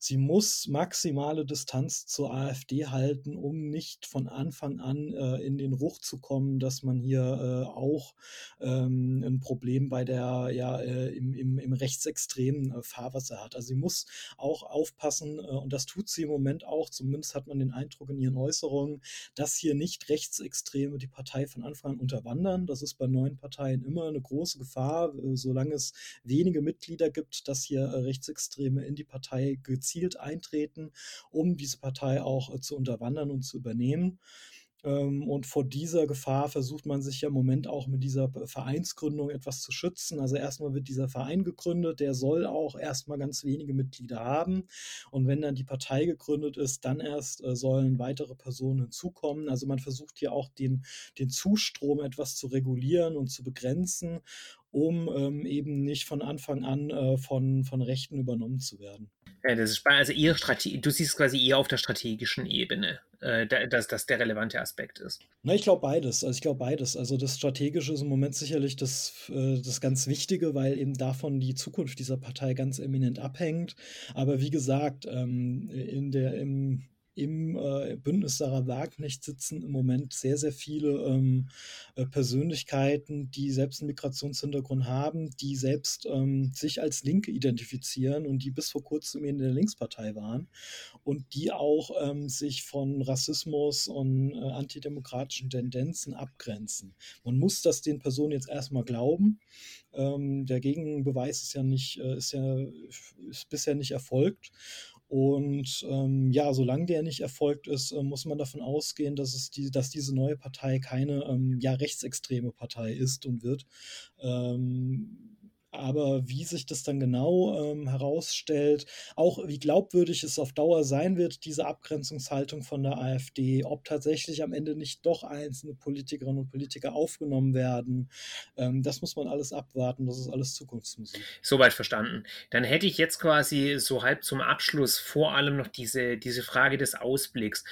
sie muss maximale Distanz zur AfD halten, um nicht von Anfang an äh, in den Ruch zu kommen, dass man hier äh, auch ähm, ein Problem bei der, ja, äh, im, im, im rechtsextremen äh, Fahrwasser hat. Also sie muss auch aufpassen, äh, und das tut sie im Moment auch, zumindest hat man den Eindruck in ihren Äußerungen, dass hier nicht Rechtsextreme die Partei von Anfang an unterwandern. Das ist bei neuen Parteien immer eine große Gefahr, äh, solange es wenige Mitglieder gibt, dass hier Rechtsextreme in die Partei gezielt gezielt eintreten, um diese Partei auch äh, zu unterwandern und zu übernehmen. Ähm, und vor dieser Gefahr versucht man sich ja im Moment auch mit dieser Vereinsgründung etwas zu schützen. Also erstmal wird dieser Verein gegründet, der soll auch erstmal ganz wenige Mitglieder haben. Und wenn dann die Partei gegründet ist, dann erst äh, sollen weitere Personen hinzukommen. Also man versucht hier auch den, den Zustrom etwas zu regulieren und zu begrenzen, um ähm, eben nicht von Anfang an äh, von, von Rechten übernommen zu werden. Ja, das ist spannend. Also Strate du siehst quasi eher auf der strategischen Ebene, äh, dass das der relevante Aspekt ist. Na, ich glaube beides. Also ich glaube beides. Also das Strategische ist im Moment sicherlich das, äh, das ganz Wichtige, weil eben davon die Zukunft dieser Partei ganz eminent abhängt. Aber wie gesagt, ähm, in der, im im äh, Bündnis Sarah Wagenknecht sitzen im Moment sehr, sehr viele ähm, äh, Persönlichkeiten, die selbst einen Migrationshintergrund haben, die selbst ähm, sich als Linke identifizieren und die bis vor kurzem in der Linkspartei waren und die auch ähm, sich von Rassismus und äh, antidemokratischen Tendenzen abgrenzen. Man muss das den Personen jetzt erstmal glauben. Ähm, der Gegenbeweis ist ja nicht, äh, ist ja ist bisher nicht erfolgt. Und ähm, ja, solange der nicht erfolgt ist, äh, muss man davon ausgehen, dass, es die, dass diese neue Partei keine ähm, ja, rechtsextreme Partei ist und wird. Ähm, aber wie sich das dann genau ähm, herausstellt, auch wie glaubwürdig es auf Dauer sein wird, diese Abgrenzungshaltung von der AfD, ob tatsächlich am Ende nicht doch einzelne Politikerinnen und Politiker aufgenommen werden, ähm, das muss man alles abwarten. Das ist alles Zukunftsmusik. Soweit verstanden. Dann hätte ich jetzt quasi so halb zum Abschluss vor allem noch diese, diese Frage des Ausblicks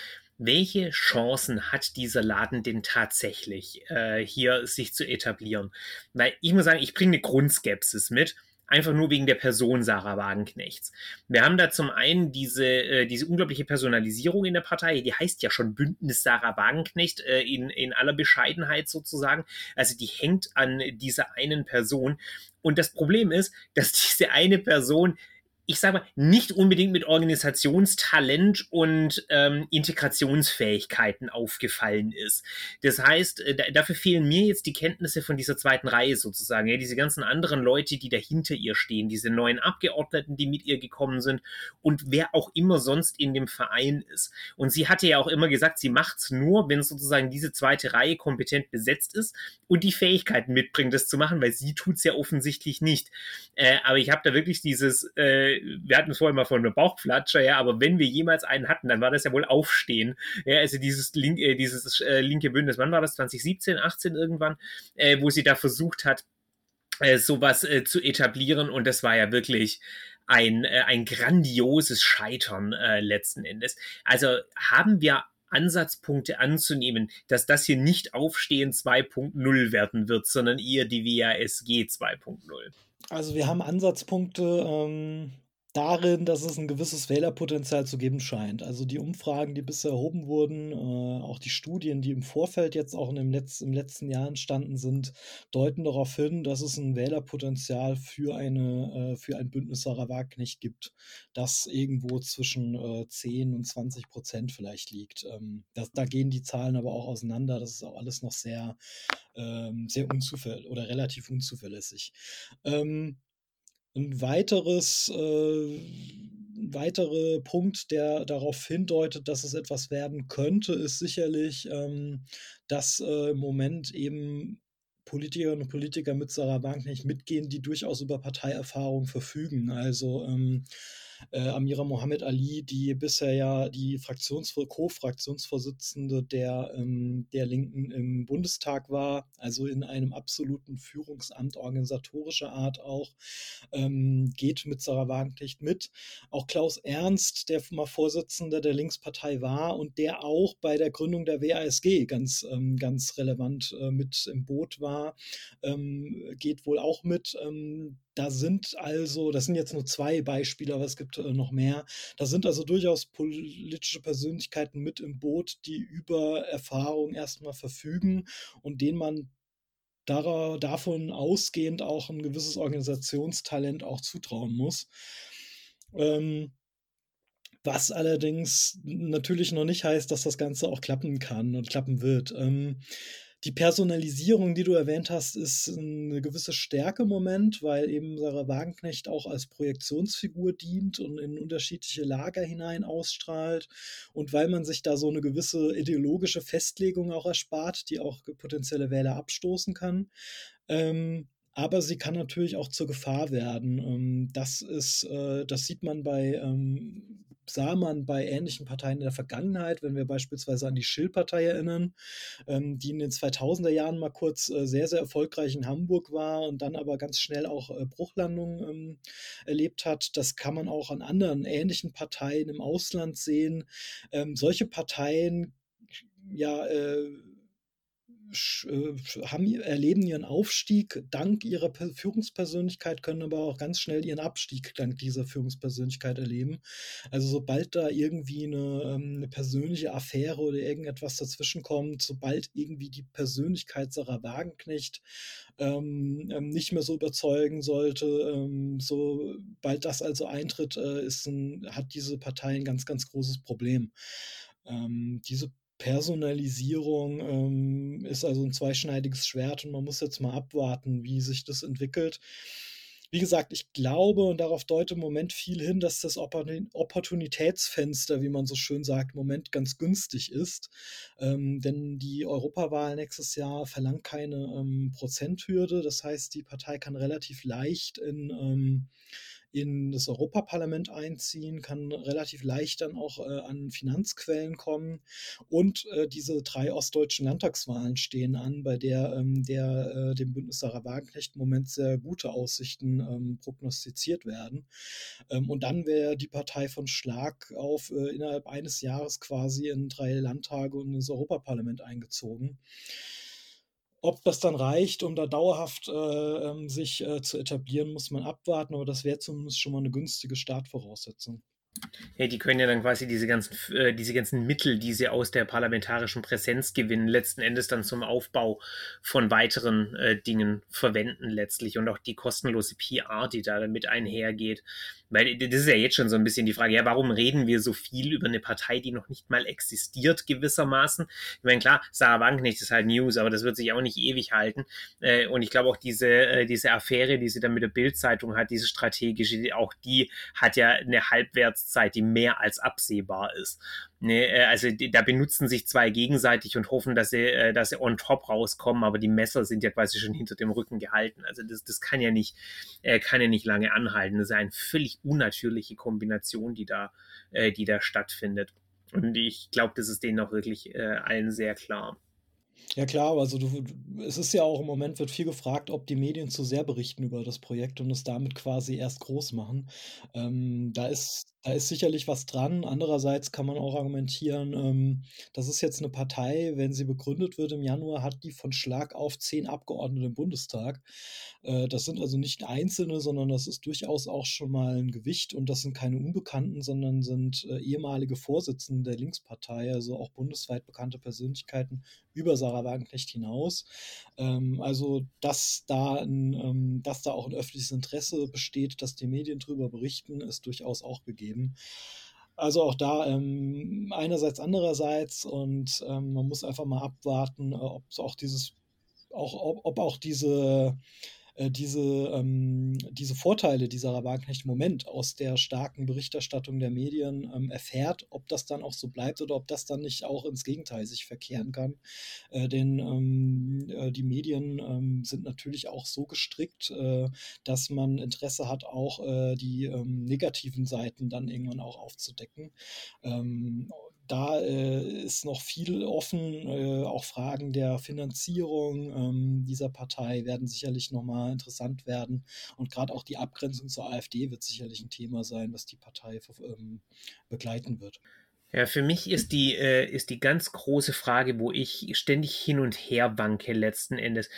welche Chancen hat dieser Laden denn tatsächlich, äh, hier sich zu etablieren? Weil ich muss sagen, ich bringe eine Grundskepsis mit einfach nur wegen der Person Sarah Wagenknechts. Wir haben da zum einen diese, äh, diese unglaubliche Personalisierung in der Partei, die heißt ja schon Bündnis Sarah Wagenknecht äh, in, in aller Bescheidenheit sozusagen. Also die hängt an dieser einen Person. Und das Problem ist, dass (laughs) diese eine Person ich sage mal, nicht unbedingt mit Organisationstalent und ähm, Integrationsfähigkeiten aufgefallen ist. Das heißt, äh, dafür fehlen mir jetzt die Kenntnisse von dieser zweiten Reihe sozusagen. Ja, diese ganzen anderen Leute, die dahinter ihr stehen, diese neuen Abgeordneten, die mit ihr gekommen sind und wer auch immer sonst in dem Verein ist. Und sie hatte ja auch immer gesagt, sie macht es nur, wenn sozusagen diese zweite Reihe kompetent besetzt ist und die Fähigkeiten mitbringt, das zu machen, weil sie tut es ja offensichtlich nicht. Äh, aber ich habe da wirklich dieses äh, wir hatten es vorhin mal von einem Bauchflatscher, ja, aber wenn wir jemals einen hatten, dann war das ja wohl Aufstehen. Ja, also dieses, link, äh, dieses äh, linke Bündnis, wann war das? 2017, 18 irgendwann, äh, wo sie da versucht hat, äh, sowas äh, zu etablieren und das war ja wirklich ein, äh, ein grandioses Scheitern äh, letzten Endes. Also haben wir Ansatzpunkte anzunehmen, dass das hier nicht Aufstehen 2.0 werden wird, sondern eher die WASG 2.0. Also wir haben Ansatzpunkte, ähm, darin, dass es ein gewisses Wählerpotenzial zu geben scheint. Also die Umfragen, die bisher erhoben wurden, äh, auch die Studien, die im Vorfeld jetzt auch dem Letz im letzten Jahr entstanden sind, deuten darauf hin, dass es ein Wählerpotenzial für, eine, äh, für ein Bündnis Sarah Wagenknecht gibt, das irgendwo zwischen äh, 10 und 20 Prozent vielleicht liegt. Ähm, das, da gehen die Zahlen aber auch auseinander. Das ist auch alles noch sehr, ähm, sehr unzuverlässig oder relativ unzuverlässig. Ähm, ein weiteres, äh, weitere Punkt, der darauf hindeutet, dass es etwas werden könnte, ist sicherlich, ähm, dass äh, im Moment eben Politikerinnen und Politiker mit Sarah Bank nicht mitgehen, die durchaus über Parteierfahrung verfügen. Also ähm, äh, Amira Mohammed Ali, die bisher ja die Fraktions Co-Fraktionsvorsitzende der, ähm, der Linken im Bundestag war, also in einem absoluten Führungsamt organisatorischer Art auch, ähm, geht mit Sarah Wagenknecht mit. Auch Klaus Ernst, der mal Vorsitzender der Linkspartei war und der auch bei der Gründung der WASG ganz, ähm, ganz relevant äh, mit im Boot war, ähm, geht wohl auch mit. Da sind also, das sind jetzt nur zwei Beispiele, aber es gibt äh, noch mehr. Da sind also durchaus politische Persönlichkeiten mit im Boot, die über Erfahrung erstmal verfügen und denen man dar davon ausgehend auch ein gewisses Organisationstalent auch zutrauen muss. Ähm, was allerdings natürlich noch nicht heißt, dass das Ganze auch klappen kann und klappen wird. Ähm, die Personalisierung, die du erwähnt hast, ist eine gewisse Stärke im Moment, weil eben Sarah Wagenknecht auch als Projektionsfigur dient und in unterschiedliche Lager hinein ausstrahlt und weil man sich da so eine gewisse ideologische Festlegung auch erspart, die auch potenzielle Wähler abstoßen kann. Ähm, aber sie kann natürlich auch zur Gefahr werden. Ähm, das ist, äh, das sieht man bei ähm, sah man bei ähnlichen Parteien in der Vergangenheit, wenn wir beispielsweise an die Schill-Partei erinnern, ähm, die in den 2000er Jahren mal kurz äh, sehr, sehr erfolgreich in Hamburg war und dann aber ganz schnell auch äh, Bruchlandungen ähm, erlebt hat. Das kann man auch an anderen ähnlichen Parteien im Ausland sehen. Ähm, solche Parteien, ja, äh, haben, erleben ihren Aufstieg dank ihrer Führungspersönlichkeit, können aber auch ganz schnell ihren Abstieg dank dieser Führungspersönlichkeit erleben. Also sobald da irgendwie eine, ähm, eine persönliche Affäre oder irgendetwas dazwischen kommt, sobald irgendwie die Persönlichkeit Sarah Wagenknecht ähm, ähm, nicht mehr so überzeugen sollte, ähm, sobald das also eintritt, äh, ist ein, hat diese Partei ein ganz, ganz großes Problem. Ähm, diese Personalisierung ähm, ist also ein zweischneidiges Schwert und man muss jetzt mal abwarten, wie sich das entwickelt. Wie gesagt, ich glaube, und darauf deutet im Moment viel hin, dass das Opportunitätsfenster, wie man so schön sagt, im Moment ganz günstig ist. Ähm, denn die Europawahl nächstes Jahr verlangt keine ähm, Prozenthürde. Das heißt, die Partei kann relativ leicht in ähm, in das Europaparlament einziehen, kann relativ leicht dann auch äh, an Finanzquellen kommen. Und äh, diese drei ostdeutschen Landtagswahlen stehen an, bei der, ähm, der äh, dem Bündnis Sarah Wagenknecht im Moment sehr gute Aussichten ähm, prognostiziert werden. Ähm, und dann wäre die Partei von Schlag auf äh, innerhalb eines Jahres quasi in drei Landtage und ins Europaparlament eingezogen. Ob das dann reicht, um da dauerhaft äh, ähm, sich äh, zu etablieren, muss man abwarten, aber das wäre zumindest schon mal eine günstige Startvoraussetzung. Ja, die können ja dann quasi diese ganzen, äh, diese ganzen Mittel, die sie aus der parlamentarischen Präsenz gewinnen, letzten Endes dann zum Aufbau von weiteren äh, Dingen verwenden letztlich und auch die kostenlose PR, die da damit einhergeht. Weil das ist ja jetzt schon so ein bisschen die Frage, ja, warum reden wir so viel über eine Partei, die noch nicht mal existiert gewissermaßen? Ich meine, klar, Sarah Wagenknecht ist halt News, aber das wird sich auch nicht ewig halten. Äh, und ich glaube auch diese, äh, diese Affäre, die sie dann mit der Bildzeitung hat, diese strategische, auch die hat ja eine Halbwertszeit, die mehr als absehbar ist. Nee, äh, also da benutzen sich zwei gegenseitig und hoffen, dass sie, äh, dass sie on top rauskommen, aber die Messer sind ja quasi schon hinter dem Rücken gehalten. Also das, das kann ja nicht, äh, kann ja nicht lange anhalten. Das ist eine völlig unnatürliche Kombination, die da, die da stattfindet. Und ich glaube, das ist denen auch wirklich allen sehr klar. Ja klar, also du, es ist ja auch im Moment wird viel gefragt, ob die Medien zu sehr berichten über das Projekt und es damit quasi erst groß machen. Ähm, da ist da ist sicherlich was dran. Andererseits kann man auch argumentieren, ähm, das ist jetzt eine Partei, wenn sie begründet wird im Januar, hat die von Schlag auf zehn Abgeordnete im Bundestag. Äh, das sind also nicht Einzelne, sondern das ist durchaus auch schon mal ein Gewicht und das sind keine Unbekannten, sondern sind äh, ehemalige Vorsitzende der Linkspartei, also auch bundesweit bekannte Persönlichkeiten über Sarah Wagenknecht hinaus. Ähm, also, dass da, ein, ähm, dass da auch ein öffentliches Interesse besteht, dass die Medien darüber berichten, ist durchaus auch gegeben. Also auch da ähm, einerseits, andererseits und ähm, man muss einfach mal abwarten, äh, ob auch dieses, auch, ob, ob auch diese diese, ähm, diese Vorteile, die Sarah Wagenknecht im Moment aus der starken Berichterstattung der Medien ähm, erfährt, ob das dann auch so bleibt oder ob das dann nicht auch ins Gegenteil sich verkehren kann. Äh, denn ähm, äh, die Medien ähm, sind natürlich auch so gestrickt, äh, dass man Interesse hat, auch äh, die ähm, negativen Seiten dann irgendwann auch aufzudecken. Da äh, ist noch viel offen. Äh, auch Fragen der Finanzierung ähm, dieser Partei werden sicherlich nochmal interessant werden. Und gerade auch die Abgrenzung zur AfD wird sicherlich ein Thema sein, was die Partei ähm, begleiten wird. Ja, für mich ist die, äh, ist die ganz große Frage, wo ich ständig hin und her wanke letzten Endes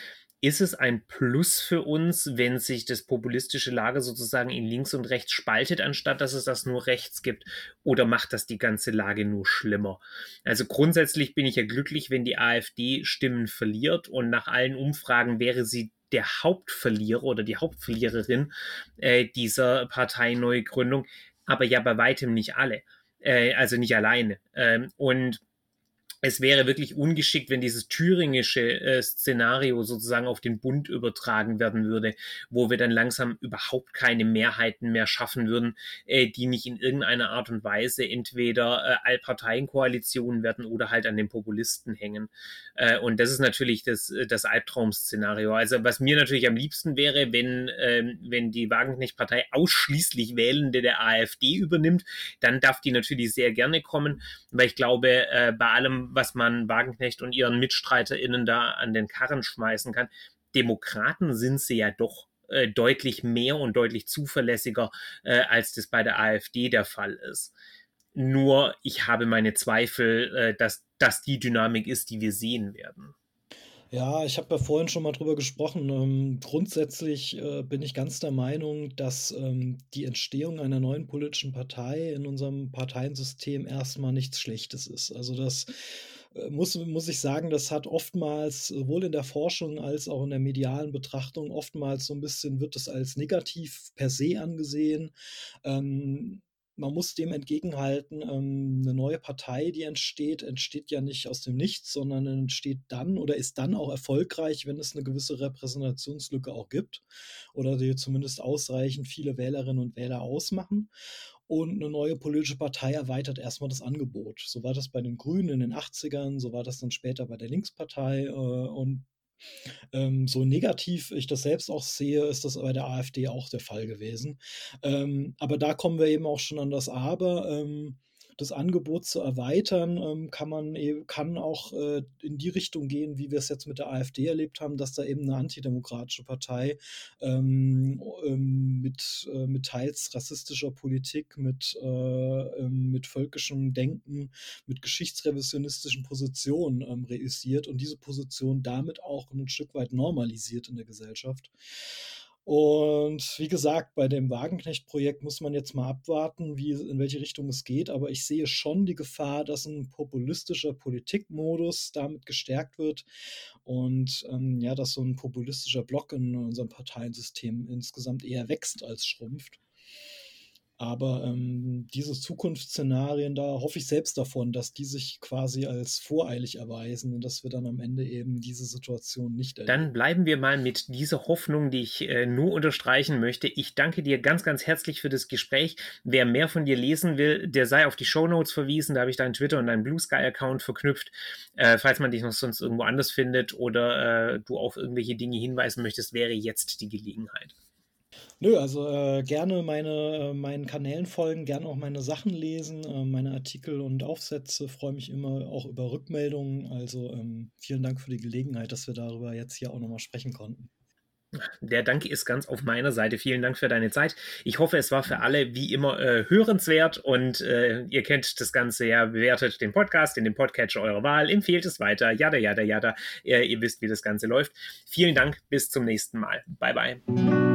ist es ein Plus für uns, wenn sich das populistische Lager sozusagen in links und rechts spaltet, anstatt dass es das nur rechts gibt? Oder macht das die ganze Lage nur schlimmer? Also grundsätzlich bin ich ja glücklich, wenn die AfD Stimmen verliert und nach allen Umfragen wäre sie der Hauptverlierer oder die Hauptverliererin äh, dieser Parteineugründung, aber ja bei weitem nicht alle, äh, also nicht alleine. Ähm, und es wäre wirklich ungeschickt, wenn dieses thüringische äh, Szenario sozusagen auf den Bund übertragen werden würde, wo wir dann langsam überhaupt keine Mehrheiten mehr schaffen würden, äh, die nicht in irgendeiner Art und Weise entweder äh, Allparteienkoalitionen werden oder halt an den Populisten hängen. Äh, und das ist natürlich das, äh, das Albtraum-Szenario. Also was mir natürlich am liebsten wäre, wenn, ähm, wenn die Wagenknecht-Partei ausschließlich Wählende der AfD übernimmt, dann darf die natürlich sehr gerne kommen, weil ich glaube, äh, bei allem, was man Wagenknecht und ihren MitstreiterInnen da an den Karren schmeißen kann. Demokraten sind sie ja doch äh, deutlich mehr und deutlich zuverlässiger, äh, als das bei der AfD der Fall ist. Nur ich habe meine Zweifel, äh, dass das die Dynamik ist, die wir sehen werden. Ja, ich habe ja vorhin schon mal drüber gesprochen. Ähm, grundsätzlich äh, bin ich ganz der Meinung, dass ähm, die Entstehung einer neuen politischen Partei in unserem Parteiensystem erstmal nichts Schlechtes ist. Also das äh, muss, muss ich sagen, das hat oftmals, sowohl in der Forschung als auch in der medialen Betrachtung, oftmals so ein bisschen wird es als negativ per se angesehen. Ähm, man muss dem entgegenhalten, ähm, eine neue Partei, die entsteht, entsteht ja nicht aus dem Nichts, sondern entsteht dann oder ist dann auch erfolgreich, wenn es eine gewisse Repräsentationslücke auch gibt oder die zumindest ausreichend viele Wählerinnen und Wähler ausmachen. Und eine neue politische Partei erweitert erstmal das Angebot. So war das bei den Grünen in den 80ern, so war das dann später bei der Linkspartei äh, und ähm, so negativ ich das selbst auch sehe, ist das bei der AfD auch der Fall gewesen. Ähm, aber da kommen wir eben auch schon an das Aber. Ähm, das Angebot zu erweitern, ähm, kann man eben, kann auch äh, in die Richtung gehen, wie wir es jetzt mit der AfD erlebt haben, dass da eben eine antidemokratische Partei ähm, ähm, mit, äh, mit teils rassistischer Politik, mit, äh, mit völkischem Denken, mit geschichtsrevisionistischen Positionen reüssiert und diese Position damit auch ein Stück weit normalisiert in der Gesellschaft. Und wie gesagt, bei dem Wagenknecht-Projekt muss man jetzt mal abwarten, wie, in welche Richtung es geht. Aber ich sehe schon die Gefahr, dass ein populistischer Politikmodus damit gestärkt wird und ähm, ja, dass so ein populistischer Block in unserem Parteiensystem insgesamt eher wächst als schrumpft. Aber ähm, diese Zukunftsszenarien, da hoffe ich selbst davon, dass die sich quasi als voreilig erweisen und dass wir dann am Ende eben diese Situation nicht erleben. Dann bleiben wir mal mit dieser Hoffnung, die ich äh, nur unterstreichen möchte. Ich danke dir ganz, ganz herzlich für das Gespräch. Wer mehr von dir lesen will, der sei auf die Show Notes verwiesen. Da habe ich deinen Twitter und deinen Blue Sky-Account verknüpft. Äh, falls man dich noch sonst irgendwo anders findet oder äh, du auf irgendwelche Dinge hinweisen möchtest, wäre jetzt die Gelegenheit. Nö, also äh, gerne meine, äh, meinen Kanälen folgen, gerne auch meine Sachen lesen, äh, meine Artikel und Aufsätze. Freue mich immer auch über Rückmeldungen. Also ähm, vielen Dank für die Gelegenheit, dass wir darüber jetzt hier auch nochmal sprechen konnten. Der Dank ist ganz auf meiner Seite. Vielen Dank für deine Zeit. Ich hoffe, es war für alle wie immer äh, hörenswert und äh, ihr kennt das Ganze ja. Bewertet den Podcast in dem Podcatcher eurer Wahl, empfehlt es weiter. Jada, jada, jada. Ihr, ihr wisst, wie das Ganze läuft. Vielen Dank. Bis zum nächsten Mal. Bye, bye.